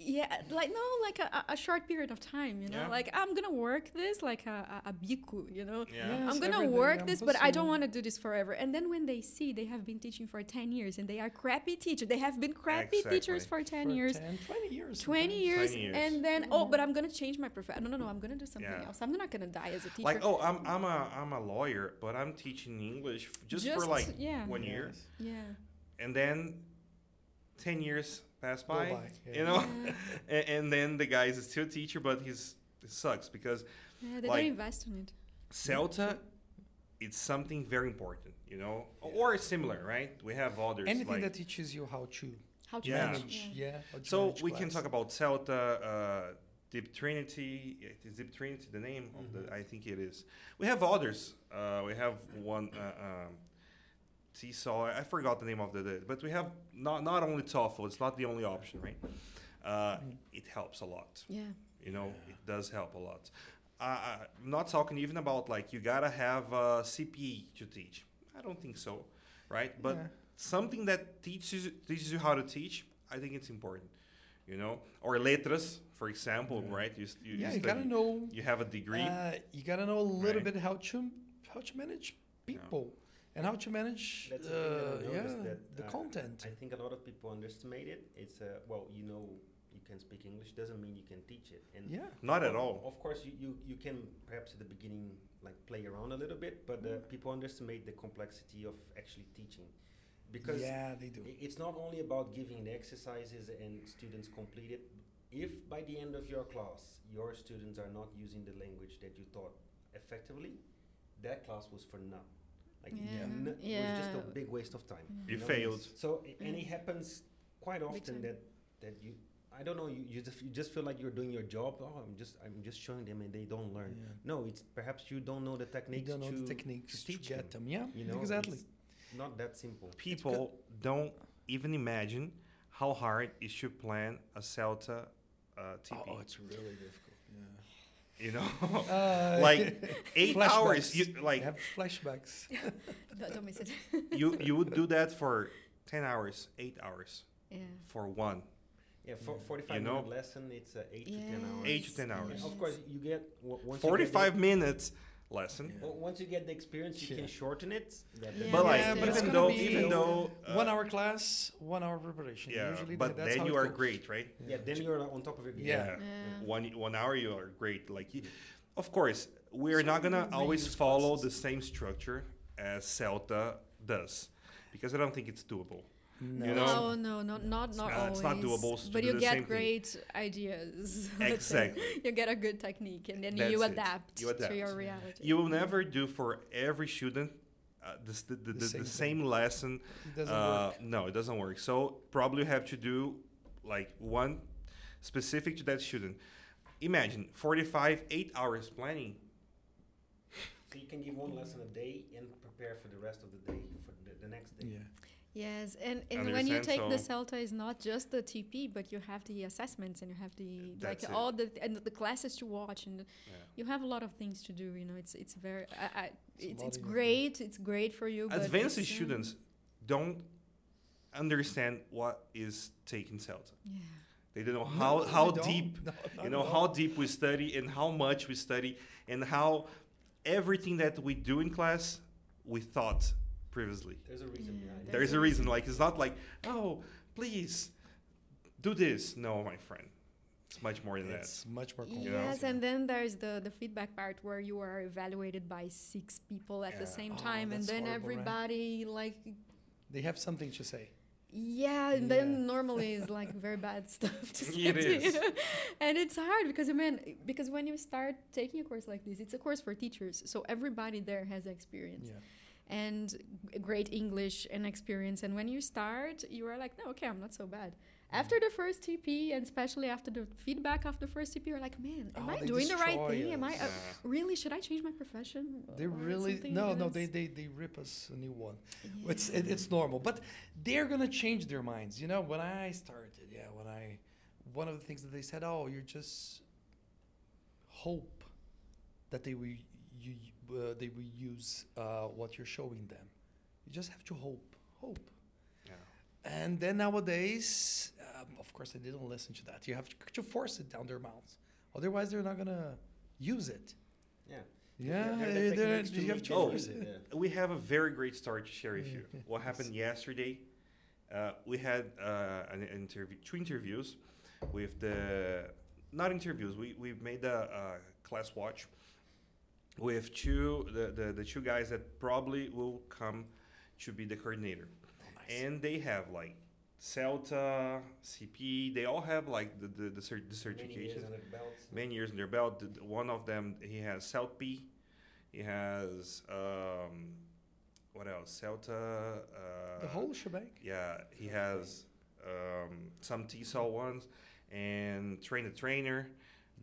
Speaker 4: Yeah like no like a, a short period of time you know
Speaker 1: Yeah.
Speaker 4: like i'm gonna work this like a, a, a biku you know
Speaker 1: Yeah.
Speaker 3: Yes,
Speaker 4: i'm gonna
Speaker 3: everything,
Speaker 4: work
Speaker 3: I'm
Speaker 4: this but i don't want to do this forever and then when they see they have been teaching for 10 years and they are crappy teachers they have been crappy teachers for 10
Speaker 3: For
Speaker 4: years
Speaker 3: 10, 20 years.
Speaker 4: 20 years,
Speaker 1: 20 years.
Speaker 4: and then oh but i'm gonna change my profession no no no i'm gonna do something
Speaker 1: Yeah.
Speaker 4: else i'm not gonna die as a teacher
Speaker 1: Like, oh, I'm I'm a I'm a lawyer, but I'm teaching English f- just, for like
Speaker 4: yeah.
Speaker 1: one year,
Speaker 4: yeah
Speaker 1: and then ten years pass
Speaker 3: Go
Speaker 1: by.
Speaker 3: by, yeah.
Speaker 1: You know,
Speaker 4: Yeah.
Speaker 1: and, and then the guy is still a teacher, but he's it sucks because
Speaker 4: yeah they
Speaker 1: Like-
Speaker 4: don't invest in it
Speaker 1: Celta, it's something very important, you know, or similar, right? We have others.
Speaker 3: Anything
Speaker 1: like,
Speaker 3: that teaches you how to
Speaker 4: how to
Speaker 1: Yeah.
Speaker 3: manage.
Speaker 4: yeah.
Speaker 3: Yeah. to
Speaker 1: so
Speaker 3: manage
Speaker 1: we can talk about Celta, uh, Deep Trinity. Is Deep Trinity the name of the? I think it is. We have others. Uh, we have one. Uh, um, Seesaw. I forgot the name of the, the. But we have not not only TOEFL. It's not the only option, right? Uh, it helps a lot.
Speaker 4: yeah
Speaker 1: You know, it does help a lot. Uh, I'm not talking even about like you gotta have a CPE to teach. I don't think so, right? But
Speaker 3: Yeah.
Speaker 1: something that teaches teaches you how to teach, I think it's important. You know, or letras, for example,
Speaker 3: Yeah.
Speaker 1: right? You, you,
Speaker 3: yeah,
Speaker 1: you
Speaker 3: you gotta know.
Speaker 1: You have a degree.
Speaker 3: Uh, you gotta know a little
Speaker 1: Right.
Speaker 3: bit how to how to manage people and how to manage
Speaker 2: That's
Speaker 3: uh,
Speaker 2: the thing that I
Speaker 3: yeah
Speaker 2: that,
Speaker 3: the
Speaker 2: uh,
Speaker 3: content.
Speaker 2: I think a lot of people underestimate it. It's uh, well, you know, you can speak English doesn't mean you can teach it. And
Speaker 3: yeah.
Speaker 1: Not at all.
Speaker 2: Of course, you, you, you can perhaps at the beginning like play around a little bit, but uh, people underestimate the complexity of actually teaching, because
Speaker 3: yeah, they do.
Speaker 2: it's not only about giving the exercises and students complete it. If by the end of your class your students are not using the language that you taught effectively, that class was for none. Like
Speaker 4: Yeah.
Speaker 2: n- mm-hmm. it was just a big waste of time. Mm-hmm.
Speaker 1: You
Speaker 2: know?
Speaker 1: failed.
Speaker 2: So i- and it
Speaker 4: mm.
Speaker 2: happens quite often that that you I don't know you, you just you just feel like you're doing your job. Oh, I'm just I'm just showing them and they don't learn.
Speaker 3: Yeah.
Speaker 2: No, it's perhaps you don't know the
Speaker 3: You
Speaker 2: techniques.
Speaker 3: don't know
Speaker 2: to,
Speaker 3: the techniques
Speaker 2: to
Speaker 3: to,
Speaker 2: teach
Speaker 3: get them. Yeah,
Speaker 2: You know,
Speaker 3: exactly.
Speaker 2: it's not that simple.
Speaker 1: People don't even imagine how hard it should plan a Celta uh, TP.
Speaker 3: Oh, oh, it's really difficult. Yeah.
Speaker 1: you know,
Speaker 3: Uh,
Speaker 1: like eight hours.
Speaker 3: flashbacks.
Speaker 1: You like
Speaker 3: have flashbacks.
Speaker 4: don't, don't miss it
Speaker 1: you you would do that for ten hours, eight hours
Speaker 4: yeah
Speaker 1: for one.
Speaker 2: Yeah, for
Speaker 3: Yeah.
Speaker 2: 45
Speaker 1: You know?
Speaker 2: minute lesson, it's uh, eight to 10 hours.
Speaker 1: Eight to 10
Speaker 2: Yeah,
Speaker 1: hours.
Speaker 2: Of course, you get w- once you get
Speaker 1: Forty-five minutes lesson.
Speaker 3: Yeah.
Speaker 2: The, o- once you get the experience, you can shorten it.
Speaker 4: Yeah.
Speaker 1: But like
Speaker 3: Yeah, but it's
Speaker 1: even
Speaker 3: gonna
Speaker 1: though
Speaker 3: be
Speaker 1: even though uh,
Speaker 3: one hour class, one hour preparation.
Speaker 1: yeah,
Speaker 3: Usually
Speaker 1: but
Speaker 3: that- that's
Speaker 1: then
Speaker 3: how
Speaker 1: you are
Speaker 3: goes.
Speaker 1: great, right?
Speaker 2: Yeah, then you're on top of it.
Speaker 3: Yeah.
Speaker 4: Yeah.
Speaker 1: One one hour you are great. Like, you, of course, we're not gonna
Speaker 3: Some
Speaker 1: always follow
Speaker 3: classes.
Speaker 1: the same structure as Celta does, because I don't think it's doable.
Speaker 3: No.
Speaker 1: You know?
Speaker 4: no, no, no, not not
Speaker 1: not-
Speaker 4: always.
Speaker 1: it's not doable to
Speaker 4: but
Speaker 1: do
Speaker 4: you get
Speaker 1: same thing.
Speaker 4: great ideas.
Speaker 1: Exactly.
Speaker 4: You get a good technique, and then you adapt,
Speaker 1: You adapt.
Speaker 4: to your reality.
Speaker 1: You will never do for every student uh, the, the, the, the,
Speaker 3: same
Speaker 1: same lesson
Speaker 3: It doesn't
Speaker 1: uh,
Speaker 3: work.
Speaker 1: No, it doesn't work. So probably you have to do like one specific to that student. Imagine 45, eight hours planning.
Speaker 2: So you can give one lesson a day and prepare for the rest of the day for the, the next day.
Speaker 3: Yeah.
Speaker 4: Yes, and, and when you
Speaker 1: Understand?
Speaker 4: take the CELTA, it's not just the TP, but you have the assessments and you have the like
Speaker 1: it.
Speaker 4: all the and the classes to watch, and
Speaker 1: Yeah.
Speaker 4: you have a lot of things to do. You know, it's it's very I, I,
Speaker 3: It's
Speaker 4: it's it's
Speaker 3: in it,
Speaker 4: great. It's great for you.
Speaker 1: Advanced
Speaker 4: it's, um,
Speaker 1: students don't understand what is taking Celta.
Speaker 4: Yeah.
Speaker 1: They don't know how
Speaker 3: they
Speaker 1: how deep
Speaker 3: No, not
Speaker 1: you know how deep we study and how much we study and how everything that we do in class we thought previously.
Speaker 2: There's a reason behind it.
Speaker 1: There is a reason. Like it's not like oh please do this. No, my friend, it's much more than that.
Speaker 3: It's much more
Speaker 1: know?
Speaker 3: complex.
Speaker 4: Yes, and then there's the the feedback part where you are evaluated by six people at the same
Speaker 3: Oh,
Speaker 4: time, and then
Speaker 3: horrible, right?
Speaker 4: everybody like
Speaker 3: They have something to say.
Speaker 4: Yeah, and
Speaker 3: Yeah.
Speaker 4: then normally it's like very bad stuff to say
Speaker 1: It
Speaker 4: to
Speaker 1: is.
Speaker 4: you. and it's hard because I mean because when you start taking a course like this, it's a course for teachers, so everybody there has experience
Speaker 3: Yeah.
Speaker 4: And great English and experience. And when you start, you are like, no, okay, I'm not so bad.
Speaker 3: Mm.
Speaker 4: After the first TP, and especially after the feedback of the first TP, you're like, man, am
Speaker 3: Oh,
Speaker 4: I doing the right
Speaker 3: destroy
Speaker 4: thing? Am I uh,
Speaker 1: Yeah.
Speaker 4: really? Should I change my profession?
Speaker 3: They really no no they, they they rip us a new one.
Speaker 4: Yeah.
Speaker 3: It's it, it's normal, but they're gonna change their minds. You know, when I started, yeah, when I one of the things that they said, oh, you're just hope that they will you uh, they will use uh, what you're showing them. You just have to hope, hope.
Speaker 1: Yeah.
Speaker 3: And then nowadays, um, of course, they didn't listen to that. You have to, to force it down their mouths. Otherwise, they're not gonna use it.
Speaker 2: Yeah.
Speaker 3: Yeah,
Speaker 2: they're
Speaker 3: they- they're- you have to
Speaker 1: Oh.
Speaker 3: force it.
Speaker 2: Yeah.
Speaker 1: We have a very great story to share with you. What happened yesterday? Uh, we had uh, an interview, two interviews with the not interviews. We we made a, a class watch with two the, the the two guys that probably will come to be the coordinator,
Speaker 3: nice.
Speaker 1: and they have like Celta, CP. They all have like the the, the, cert- the
Speaker 2: Many years
Speaker 1: certifications. many years in their belt. The- One of them, he has Celt P. He has um, what else? Celta. Uh,
Speaker 3: the whole shebang.
Speaker 1: Yeah, he has um, some TESOL ones and train the trainer.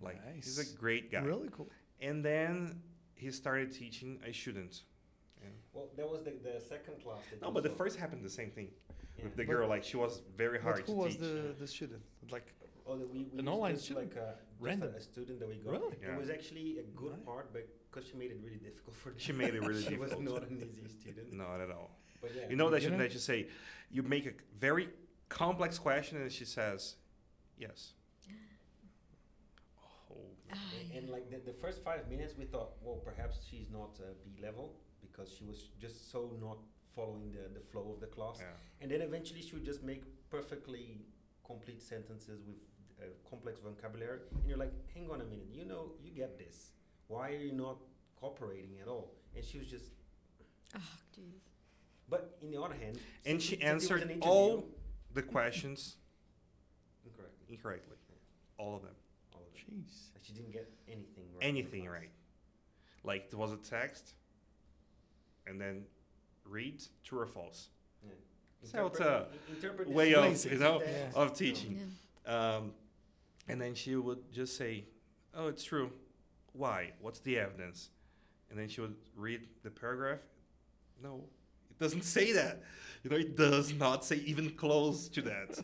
Speaker 1: Like he's a great guy.
Speaker 3: Really cool.
Speaker 1: And then he started teaching a student. Yeah.
Speaker 2: Well, that was the, the second class. That
Speaker 1: No,
Speaker 2: you
Speaker 1: but the first happened the same thing
Speaker 2: Yeah.
Speaker 1: with the
Speaker 3: But-
Speaker 1: girl. Like she was very hard
Speaker 3: But who
Speaker 1: to
Speaker 3: was
Speaker 1: teach.
Speaker 3: the, the student? Like,
Speaker 2: Oh, the, we, we
Speaker 3: An online student?
Speaker 2: like uh, a,
Speaker 3: Random?
Speaker 2: A, a student that we got.
Speaker 3: Really?
Speaker 1: Yeah.
Speaker 2: It was actually a good
Speaker 3: Nice.
Speaker 2: part, but because she made it really difficult for them.
Speaker 1: She made it really
Speaker 2: she
Speaker 1: difficult.
Speaker 2: was not an easy student.
Speaker 1: Not at all.
Speaker 2: But yeah.
Speaker 1: You know that
Speaker 3: You
Speaker 1: you,
Speaker 3: know-
Speaker 1: that you say, you make a very complex question and she says, yes. Oh,
Speaker 4: Ah,
Speaker 2: And,
Speaker 4: yeah.
Speaker 2: and like the, the first five minutes, we thought, well, perhaps she's not uh, B level because she was just so not following the, the flow of the class.
Speaker 1: yeah.
Speaker 2: And then eventually she would just make perfectly complete sentences with uh, complex vocabulary. And you're like, hang on a minute, you know, you get this. Why are you not cooperating at all? And she was just,
Speaker 4: Ah, jeez.
Speaker 2: but in the other hand,
Speaker 1: And
Speaker 2: since
Speaker 1: she
Speaker 2: it- since it was
Speaker 1: answered
Speaker 2: an
Speaker 1: all the questions
Speaker 2: incorrectly.
Speaker 1: incorrectly. All of them.
Speaker 2: All of it.
Speaker 3: jeez.
Speaker 2: Like she didn't get anything right.
Speaker 1: Anything right. Like there was a text and then read true or false.
Speaker 2: Yeah.
Speaker 1: So it's
Speaker 2: Interpret- in- interpret
Speaker 1: way of, you know.
Speaker 3: Yeah.
Speaker 1: of teaching.
Speaker 4: Yeah.
Speaker 1: Um, and then she would just say, "Oh, it's true. Why? What's the evidence?" And then she would read the paragraph. No, it doesn't say that. You know, it does not say even close to that.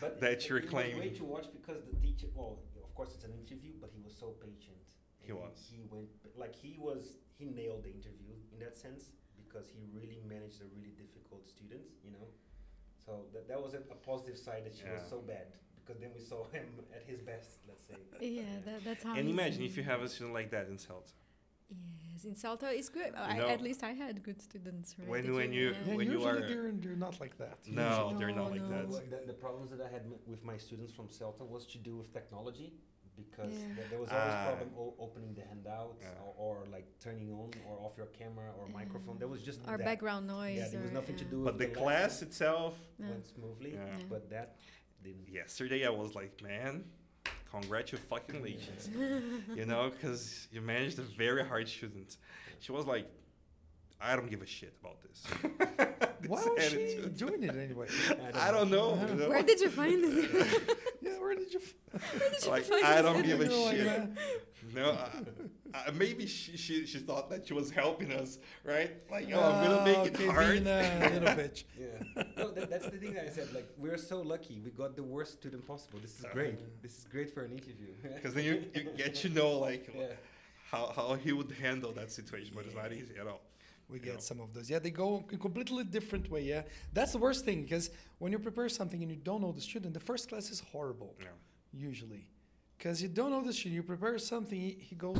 Speaker 2: But
Speaker 1: that
Speaker 2: it-
Speaker 1: you're claiming.
Speaker 2: great to watch because the teacher, well, of course it's an interview, but he was so patient.
Speaker 1: He
Speaker 2: And
Speaker 1: was.
Speaker 2: He went like he was. He nailed the interview in that sense because he really managed a really difficult student. You know, so that that was a, a positive side that she was so bad because then we saw him at his best. Let's say.
Speaker 4: Yeah, that, that's how.
Speaker 1: and imagine if you have a student like that in Celta.
Speaker 4: Yes, in Celta it's good. I,
Speaker 1: know-
Speaker 4: at least I had good students. Right?
Speaker 1: When-
Speaker 4: Did
Speaker 1: when you-
Speaker 3: Yeah,
Speaker 1: when you are
Speaker 3: they're, they're not like that.
Speaker 1: No,
Speaker 3: usually.
Speaker 1: they're not like that.
Speaker 2: Well, the, the problems that I had m- with my students from Celta was to do with technology because
Speaker 4: Yeah.
Speaker 2: there, there was always
Speaker 1: Ah.
Speaker 2: problem o- opening the handout
Speaker 1: Yeah.
Speaker 2: or, or like turning on or off your camera or microphone. There was just
Speaker 4: Our
Speaker 2: that.
Speaker 4: background noise.
Speaker 2: Yeah, there was
Speaker 4: or-
Speaker 2: nothing to
Speaker 4: yeah.
Speaker 2: do
Speaker 1: But
Speaker 2: with
Speaker 1: the class itself,
Speaker 4: Yeah.
Speaker 2: went smoothly,
Speaker 1: Yeah.
Speaker 4: Yeah.
Speaker 2: but that didn't.
Speaker 1: yesterday I was like, man, congratulations. You know, because you managed a very hard student. She was like, I don't give a shit about this.
Speaker 3: Why
Speaker 1: This
Speaker 3: was she
Speaker 1: attitude.
Speaker 3: doing it anyway?
Speaker 1: I don't know. you know?
Speaker 4: Where did you find this?
Speaker 3: yeah, where did you? F-
Speaker 1: like
Speaker 4: find
Speaker 1: I don't give a
Speaker 3: You know, like
Speaker 1: shit. No, uh, uh, maybe she, she she thought that she was helping us, right? Like, oh, I'm gonna make
Speaker 3: Ah,
Speaker 1: it
Speaker 3: okay,
Speaker 1: hard.
Speaker 3: being a little bitch.
Speaker 2: Yeah. no, that, that's the thing that I said. Like, we're so lucky. We got the worst student possible. This is great. This is great for an interview.
Speaker 1: Because then you, you get to know like
Speaker 2: yeah.
Speaker 1: how, how he would handle that situation, but it's not easy at all.
Speaker 3: We get
Speaker 1: know.
Speaker 3: some of those. Yeah, they go a completely different way. Yeah, that's the worst thing because when you prepare something and you don't know the student, the first class is horrible
Speaker 1: Yeah.
Speaker 3: usually because you don't know the student. You prepare something, he, he goes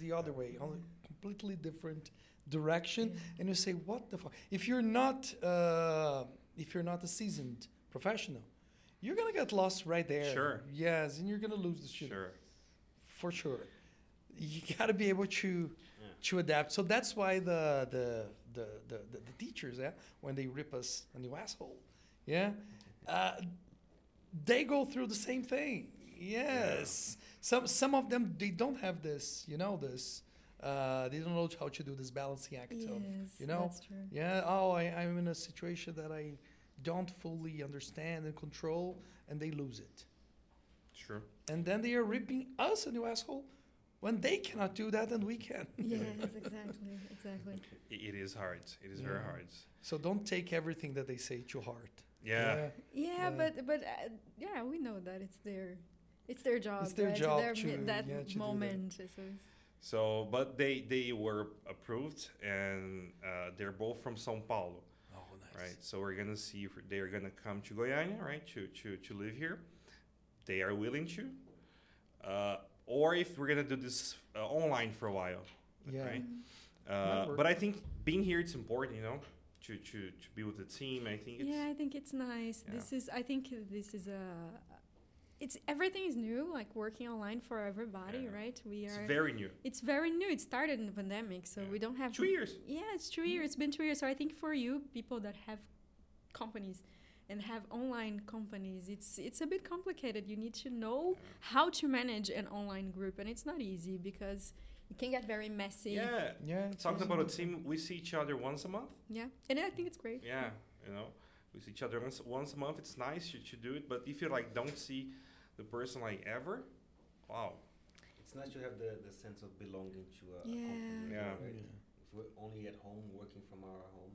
Speaker 3: the other way, on a completely different direction,
Speaker 4: Yeah.
Speaker 3: and you say, "What the fuck?" If you're not, uh, if you're not a seasoned professional, you're gonna get lost right there.
Speaker 1: Sure.
Speaker 3: Yes, and you're gonna lose the student
Speaker 1: Sure.
Speaker 3: for sure. You gotta be able to
Speaker 2: Yeah.
Speaker 3: To adapt. So that's why the the the the, the, the teachers, yeah, when they rip us a new asshole, yeah, uh, they go through the same thing. Yes, some some of them they don't have this, you know, this. Uh, they don't know how to do this balancing act of,
Speaker 4: Yes,
Speaker 3: you know, yeah. Oh, I, I'm in a situation that I don't fully understand and control, and they lose it.
Speaker 1: Sure.
Speaker 3: And then they are ripping us a new asshole when they cannot do that and we can.
Speaker 4: Yes, exactly, exactly.
Speaker 1: It is hard. It is very hard.
Speaker 3: So don't take everything that they say to heart.
Speaker 1: Yeah.
Speaker 4: Yeah,
Speaker 3: Yeah.
Speaker 4: but but uh, yeah, we know that it's their it's their job.
Speaker 3: It's their
Speaker 4: right?
Speaker 3: job
Speaker 4: Their mi-
Speaker 3: to-
Speaker 4: that
Speaker 3: yeah, to do that.
Speaker 4: moment. So
Speaker 1: So, but they they were approved, and uh, they're both from São Paulo,
Speaker 3: Oh, nice.
Speaker 1: right? So we're gonna see if they're gonna come to Goiânia, right? To to to live here. They are willing to, uh, or if we're gonna do this uh, online for a while,
Speaker 3: Yeah.
Speaker 1: right? Uh, but I think being here it's important, you know, to to to be with the team. I think it's
Speaker 4: yeah, I think it's nice.
Speaker 1: Yeah.
Speaker 4: This is I think this is a it's everything is new, like working online for everybody,
Speaker 1: Yeah.
Speaker 4: right? We are.
Speaker 1: it's
Speaker 4: are
Speaker 1: very new.
Speaker 4: it's very new. It started in the pandemic, so
Speaker 1: Yeah.
Speaker 4: we don't have
Speaker 1: Two years.
Speaker 4: Yeah, it's two years. It's been two years. So I think for you, people that have companies and have online companies, it's it's a bit complicated. You need to know how to manage an online group, and it's not easy because it can get very messy.
Speaker 1: Yeah.
Speaker 3: Yeah. it's
Speaker 1: Talking about a team, we see each other once a month.
Speaker 4: Yeah, and I think it's great.
Speaker 1: Yeah, you know, we see each other once, once a month. It's nice you should do it, but if you like don't see the person like ever, wow,
Speaker 2: It's nice to have the, the sense of belonging to a, a
Speaker 4: Yeah.
Speaker 2: company.
Speaker 1: Yeah.
Speaker 2: Right? If we're only at home, working from our home,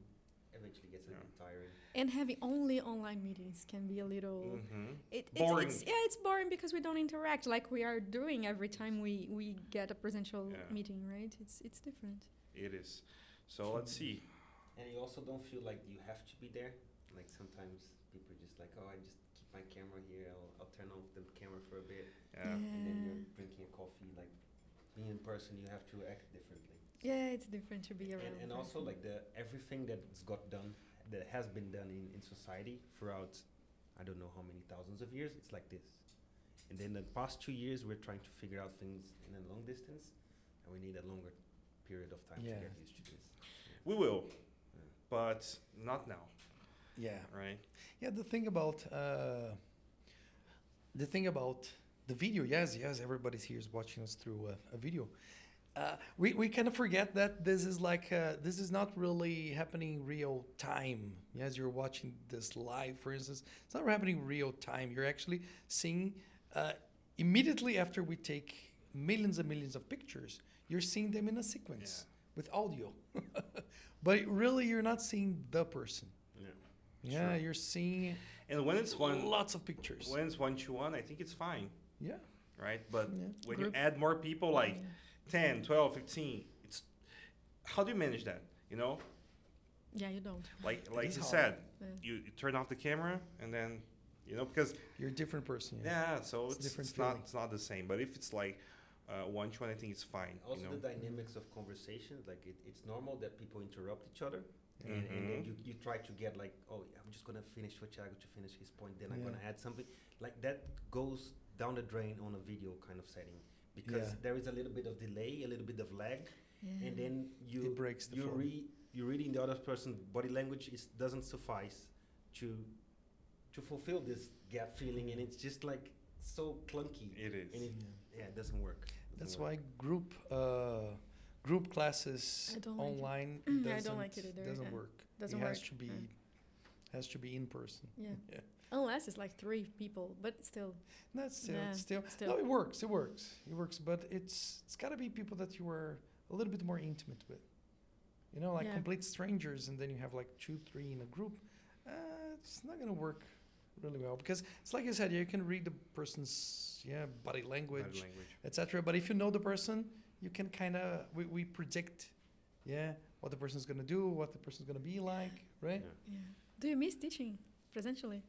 Speaker 2: eventually gets a
Speaker 1: Yeah.
Speaker 2: bit tiring.
Speaker 4: And having only online meetings can be a little.
Speaker 1: hmm
Speaker 4: It, it's,
Speaker 1: Boring.
Speaker 4: It's, yeah, it's boring because we don't interact like we are doing every time we, we get a presential
Speaker 1: Yeah.
Speaker 4: meeting, right? It's it's different.
Speaker 1: it is. So let's see.
Speaker 2: And you also don't feel like you have to be there. Like sometimes people are just like, oh, I just keep my camera here. I'll, I'll turn off the camera for a bit,
Speaker 1: Yeah.
Speaker 2: and then you're drinking a coffee. Like being in person, you have to act differently.
Speaker 4: Yeah, it's different to be around.
Speaker 2: And, and also like the everything that's got done, that has been done in, in society throughout, I don't know how many thousands of years. It's like this. And then the past two years, we're trying to figure out things in a long distance, and we need a longer period of time
Speaker 3: Yeah.
Speaker 2: to get used to this.
Speaker 1: We will,
Speaker 2: Yeah.
Speaker 1: but not now,
Speaker 3: Yeah.
Speaker 1: right?
Speaker 3: Yeah, the thing about uh, the thing about the video, yes, yes, everybody's here is watching us through a, a video. Uh, we we kind of forget that this is like uh, this is not really happening real time. Yes, you're watching this live, for instance, it's not happening real time. You're actually seeing uh, immediately after we take millions and millions of pictures. You're seeing them in a sequence with audio, but really you're not seeing the person.
Speaker 2: Yeah.
Speaker 3: Yeah,
Speaker 1: Sure.
Speaker 3: you're seeing
Speaker 1: And when it's one,
Speaker 3: lots of pictures.
Speaker 1: when it's one to one, I think it's fine,
Speaker 3: yeah,
Speaker 1: right? But
Speaker 3: Yeah.
Speaker 1: when
Speaker 4: Group.
Speaker 1: you add more people, like 10, 12, 15, it's how do you manage that? You know,
Speaker 4: Yeah, you don't.
Speaker 1: like like
Speaker 3: is
Speaker 1: you
Speaker 3: hard.
Speaker 1: said,
Speaker 4: Yeah.
Speaker 1: you, you turn off the camera and then you know because
Speaker 3: you're a different person.
Speaker 1: yeah, so
Speaker 3: It's
Speaker 1: it's,
Speaker 3: different
Speaker 1: it's not it's not the same. But if it's like uh, one to one, I think it's fine.
Speaker 2: Also,
Speaker 1: you know?
Speaker 2: the dynamics of conversations, like it, it's normal that people interrupt each other, and, and then
Speaker 1: Mhm.
Speaker 2: you, you try to get like, oh, I'm just gonna finish for Thiago to finish his point, then I'm gonna add something. Like that goes down the drain on a video kind of setting because
Speaker 3: Yeah.
Speaker 2: there is a little bit of delay, a little bit of lag,
Speaker 4: Yeah.
Speaker 2: and then you
Speaker 3: It breaks the
Speaker 2: you
Speaker 3: flow.
Speaker 2: re you reading the other person's body language is doesn't suffice to to fulfill this gap feeling, and it's just like so clunky,
Speaker 1: It is.
Speaker 2: and it,
Speaker 3: Yeah.
Speaker 2: yeah, it doesn't work. Doesn't
Speaker 3: That's
Speaker 2: work.
Speaker 3: why group uh, group classes
Speaker 4: I like
Speaker 3: online doesn't,
Speaker 4: like it either,
Speaker 3: doesn't work.
Speaker 4: Doesn't
Speaker 3: it has
Speaker 4: work,
Speaker 3: to be
Speaker 4: yeah.
Speaker 3: has to be in person.
Speaker 4: Yeah.
Speaker 3: Yeah.
Speaker 4: Unless it's like three people, but still.
Speaker 3: That's still
Speaker 4: Yeah,
Speaker 3: still,
Speaker 4: still.
Speaker 3: no. It works. It works. It works. But it's it's got to be people that you are a little bit more intimate with. You know, like
Speaker 4: Yeah.
Speaker 3: complete strangers, and then you have like two, three in a group. Uh, it's not gonna work really well because it's like you said. You can read the person's yeah body
Speaker 1: Body
Speaker 3: language,
Speaker 1: language.
Speaker 3: etc. But if you know the person, you can kind of we, we predict, yeah, what the person's gonna do, what the person's gonna be like, right?
Speaker 2: Yeah.
Speaker 4: Yeah. Do you miss teaching presentially?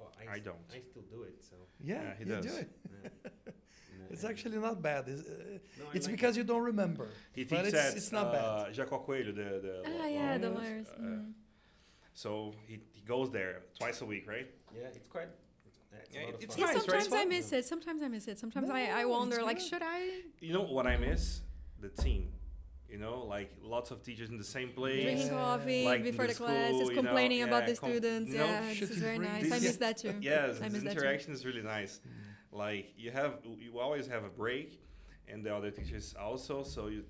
Speaker 2: Oh, I,
Speaker 1: I
Speaker 2: s-
Speaker 1: don't.
Speaker 2: I still do it. So.
Speaker 3: Yeah,
Speaker 1: Yeah, he
Speaker 3: you
Speaker 1: does.
Speaker 3: do it.
Speaker 2: yeah.
Speaker 3: It's actually not bad. It's, uh,
Speaker 2: no,
Speaker 3: it's
Speaker 2: like
Speaker 3: because
Speaker 2: it.
Speaker 3: you don't remember.
Speaker 1: He
Speaker 3: But it's-
Speaker 1: at
Speaker 3: it's not bad.
Speaker 1: uh, Jaco Coelho, the the.
Speaker 4: Ah,
Speaker 1: law-
Speaker 4: yeah, the
Speaker 1: law-
Speaker 4: lawyers.
Speaker 1: uh,
Speaker 4: mm.
Speaker 1: So he, he goes there twice a week, right?
Speaker 2: Yeah, it's quite. It's, yeah, it's
Speaker 1: Yeah,
Speaker 2: a
Speaker 1: it's
Speaker 2: fun.
Speaker 4: Yeah,
Speaker 1: right?
Speaker 4: sometimes I miss it. Sometimes I miss it. Sometimes I, I wonder, like, should I
Speaker 1: You know what I miss? The team. You know, like lots of teachers in the same place.
Speaker 4: drinking
Speaker 3: Yeah.
Speaker 4: coffee
Speaker 1: Like
Speaker 4: before
Speaker 1: the
Speaker 4: the, class,
Speaker 1: school,
Speaker 4: is
Speaker 1: you know,
Speaker 4: complaining about the
Speaker 1: com-
Speaker 4: students?
Speaker 1: you know,
Speaker 4: yeah, this is very nice.
Speaker 3: this-
Speaker 4: I miss that too.
Speaker 1: Yes,
Speaker 4: I
Speaker 1: this
Speaker 4: miss that
Speaker 1: interaction is really nice. Like you have, you always have a break, and the other teachers also. So you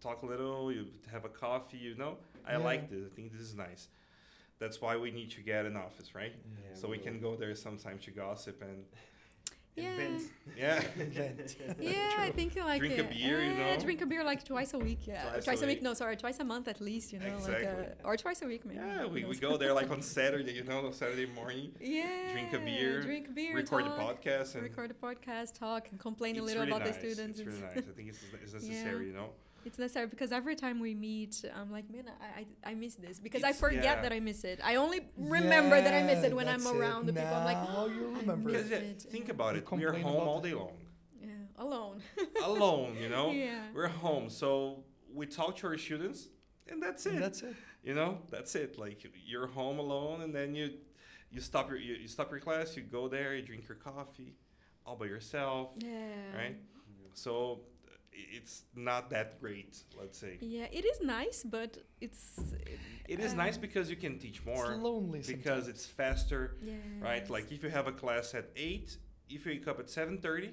Speaker 1: talk a little, you have a coffee. You know, I
Speaker 3: Yeah.
Speaker 1: like this. I think this is nice. That's why we need to get an office, right?
Speaker 2: Yeah,
Speaker 1: so we
Speaker 2: will.
Speaker 1: can go there sometimes to gossip and
Speaker 4: Yeah.
Speaker 2: Invent.
Speaker 1: yeah.
Speaker 4: Yeah, I think like
Speaker 1: Drink a
Speaker 4: uh,
Speaker 1: beer, you
Speaker 4: uh,
Speaker 1: know?
Speaker 4: drink a beer like twice a week. Yeah,
Speaker 1: Twice
Speaker 4: twice,
Speaker 1: a
Speaker 4: a week.
Speaker 1: week.
Speaker 4: No, sorry, twice a month at least. You know, like
Speaker 1: Exactly.
Speaker 4: uh, or twice a week maybe.
Speaker 1: Yeah, we, we go there like on Saturday, you know, Saturday morning,
Speaker 4: Yeah,
Speaker 1: drink a beer,
Speaker 4: drink a beer,
Speaker 1: record
Speaker 4: talk,
Speaker 1: the podcast, and
Speaker 4: record a podcast, talk, and complain a little
Speaker 1: really
Speaker 4: about
Speaker 1: nice.
Speaker 4: the students.
Speaker 1: It's really nice. I think it's, it's necessary, you know.
Speaker 4: It's necessary because every time we meet, I'm like, man, I, I, I miss this because I forget
Speaker 1: yeah.
Speaker 4: that I miss it. I only remember that I miss it when I'm
Speaker 3: that's
Speaker 4: around the people. I'm like,
Speaker 3: oh, you ah,
Speaker 4: I
Speaker 3: remember.
Speaker 4: miss
Speaker 1: Because
Speaker 3: it.
Speaker 4: it,
Speaker 1: think about
Speaker 3: You
Speaker 1: it, we are home all day long,
Speaker 4: yeah, alone.
Speaker 1: alone, you know.
Speaker 4: yeah.
Speaker 1: We're home, so we talk to our students, and that's it.
Speaker 3: And that's it.
Speaker 1: you know, that's it. Like you're home alone, and then you you stop your you, you stop your class, you go there, you drink your coffee, all by yourself,
Speaker 4: Yeah.
Speaker 1: right?
Speaker 2: Yeah.
Speaker 1: So i- it's not that great, let's say.
Speaker 4: Yeah, it is nice, but it's
Speaker 1: It is nice
Speaker 4: Um,
Speaker 1: because you can teach more
Speaker 3: It's lonely
Speaker 1: because
Speaker 3: sometimes.
Speaker 1: it's faster,
Speaker 4: yeah.
Speaker 1: right? Like if you have a class at eight, if you wake up at seven thirty,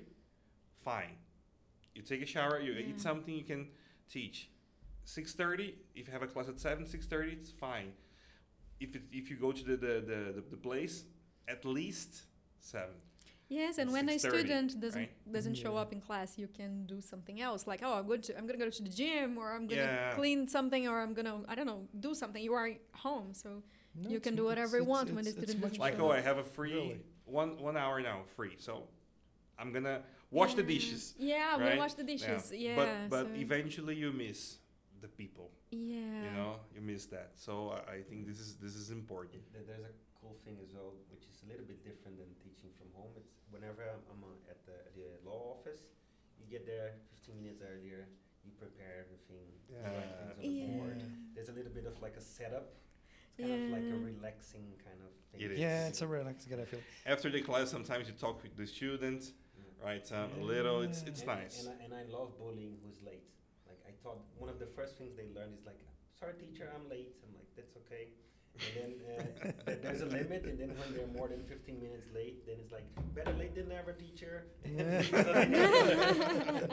Speaker 1: fine. You take a shower, you
Speaker 4: Yeah.
Speaker 1: eat something, you can teach. Six thirty, if you have a class at seven, six thirty, it's fine. If it, if you go to the the, the, the, the place, at least seven.
Speaker 4: Yes, and when a student doesn't
Speaker 1: right?
Speaker 4: doesn't show up in class, you can do something else. Like, oh, I'm going to I'm gonna go to the gym, or I'm gonna
Speaker 1: Yeah.
Speaker 4: clean something, or I'm gonna I don't know do something. You are home, so
Speaker 3: No,
Speaker 4: you can do whatever
Speaker 3: it's-
Speaker 4: you want
Speaker 3: it's-
Speaker 4: when the
Speaker 3: it's-
Speaker 4: student
Speaker 3: it's
Speaker 4: doesn't
Speaker 3: much
Speaker 1: Like oh. I have a free
Speaker 3: Really.
Speaker 1: one one hour now free, so I'm gonna wash the dishes.
Speaker 4: Yeah, I'm
Speaker 1: right?
Speaker 4: gonna wash the dishes. Yeah,
Speaker 1: but but
Speaker 4: so-
Speaker 1: eventually you miss the people.
Speaker 4: yeah,
Speaker 1: You know, you miss that. So I, I think this is this is important.
Speaker 2: It- there's a cool thing as well, which is a little bit different than teaching from home. It's whenever I'm, I'm uh, at the, the law office, you get there 15 minutes earlier, you prepare everything, you write
Speaker 1: Yeah.
Speaker 2: things on the
Speaker 4: Yeah.
Speaker 2: board. There's a little bit of like a setup. It's kind of like a relaxing kind of thing.
Speaker 1: It is.
Speaker 3: Yeah, it's a relaxing kind of feel.
Speaker 1: After the class, sometimes you talk with the students,
Speaker 2: Yeah.
Speaker 1: right? Um, a little. It's it's
Speaker 2: and,
Speaker 1: nice.
Speaker 2: And I, and I love bullying who's late. Like I thought one of the first things they learn is like, sorry teacher, I'm late. I'm like, that's okay. And then uh, there's a limit, and then when they're more than 15 minutes late, then it's like, better late than never, teacher.
Speaker 3: Yeah.
Speaker 2: So like,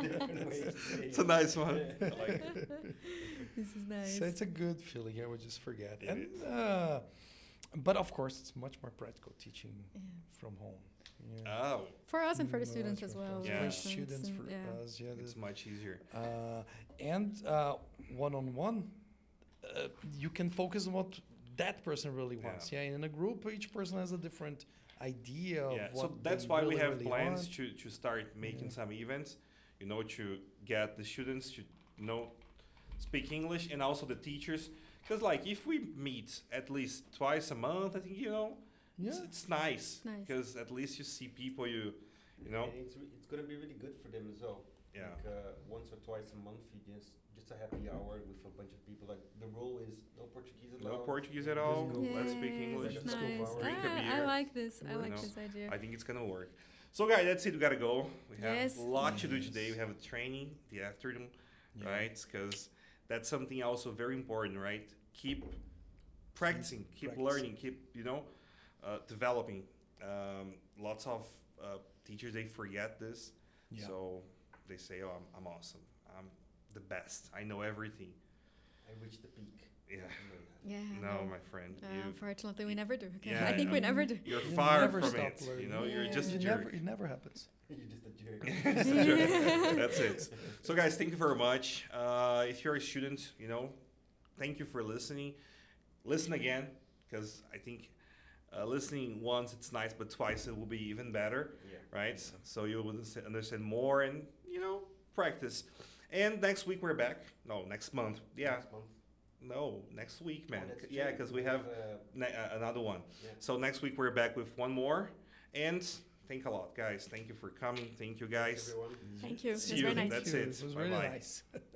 Speaker 2: different ways to say
Speaker 1: It's a nice one. I like it.
Speaker 4: this is nice.
Speaker 3: So it's a good feeling. I would just forget.
Speaker 1: It
Speaker 3: and uh, but of course, it's much more practical teaching
Speaker 4: Yeah.
Speaker 3: from home. Yeah.
Speaker 1: Oh,
Speaker 4: For us and for the
Speaker 3: Much
Speaker 4: students as well.
Speaker 1: Yeah.
Speaker 3: For students,
Speaker 4: and-
Speaker 3: for
Speaker 4: yeah.
Speaker 3: us, yeah.
Speaker 1: it's much easier.
Speaker 3: uh, and uh, one-on-one, uh, you can focus on what that person really wants. Yeah. In a group, each person has a different idea of
Speaker 1: Yeah.
Speaker 3: what
Speaker 1: So that's why
Speaker 3: really,
Speaker 1: we have
Speaker 3: really
Speaker 1: plans
Speaker 3: want.
Speaker 1: to to start making
Speaker 3: Yeah.
Speaker 1: some events. You know, to get the students to know speak English and also the teachers. Because like if we meet at least twice a month, I think you know
Speaker 3: Yeah.
Speaker 1: it's, it's nice.
Speaker 4: It's nice.
Speaker 1: Because at least you see people you you know.
Speaker 2: And it's, re- it's gonna be really good for them as well.
Speaker 1: Yeah.
Speaker 2: Like uh, once or twice a month, you just just a happy hour with a bunch of people. Like the rule is no Portuguese allowed.
Speaker 1: No Portuguese at all.
Speaker 2: go
Speaker 1: Let's speak English.
Speaker 4: it's
Speaker 2: Just go
Speaker 4: nice.
Speaker 2: for
Speaker 1: Drink a
Speaker 4: Ah, I like this. I like this idea.
Speaker 1: I think it's gonna work. So guys, that's it. We gotta go. We have
Speaker 4: Yes.
Speaker 1: a lot to do today. We have a training the afternoon,
Speaker 3: Yeah.
Speaker 1: right? Because that's something also very important, right? Keep practicing, keep
Speaker 3: Practice.
Speaker 1: learning, keep you know uh, developing. Um, lots of uh, teachers they forget this,
Speaker 3: Yeah.
Speaker 1: so they say, "Oh, I'm, I'm awesome. I'm the best. I know everything."
Speaker 2: I reached the peak.
Speaker 1: Yeah.
Speaker 2: You know that.
Speaker 4: Yeah.
Speaker 1: No,
Speaker 4: well,
Speaker 1: my friend,
Speaker 4: uh, unfortunately, we never do. Okay.
Speaker 1: Yeah,
Speaker 4: I think we never do.
Speaker 1: you're
Speaker 3: You
Speaker 1: far
Speaker 3: never
Speaker 1: from
Speaker 3: stop
Speaker 1: it. You
Speaker 3: learning.
Speaker 1: know, you're
Speaker 4: Yeah.
Speaker 1: just a jerk.
Speaker 3: never, it never happens.
Speaker 2: You're just a jerk.
Speaker 1: Just a jerk. That's it. So, guys, thank you very much. Uh, if you're a student, you know, thank you for listening. Listen again, because I think uh, listening once it's nice, but twice it will be even better,
Speaker 2: Yeah.
Speaker 1: right? So you will understand- understand more and you know practice. And next week we're back. No, next month. Yeah.
Speaker 2: Next month.
Speaker 1: No, next week, man.
Speaker 2: Oh, that's
Speaker 1: yeah, because we have
Speaker 2: uh,
Speaker 1: ne- uh, another one.
Speaker 2: Yeah.
Speaker 1: So next week we're back with one more. And thank a lot, guys. Thank you for coming. Thank you, guys.
Speaker 2: everyone.
Speaker 4: Thank you.
Speaker 1: See
Speaker 4: It's
Speaker 1: you.
Speaker 4: very nice.
Speaker 1: That's it.
Speaker 3: It was really
Speaker 1: Bye-bye.
Speaker 3: nice.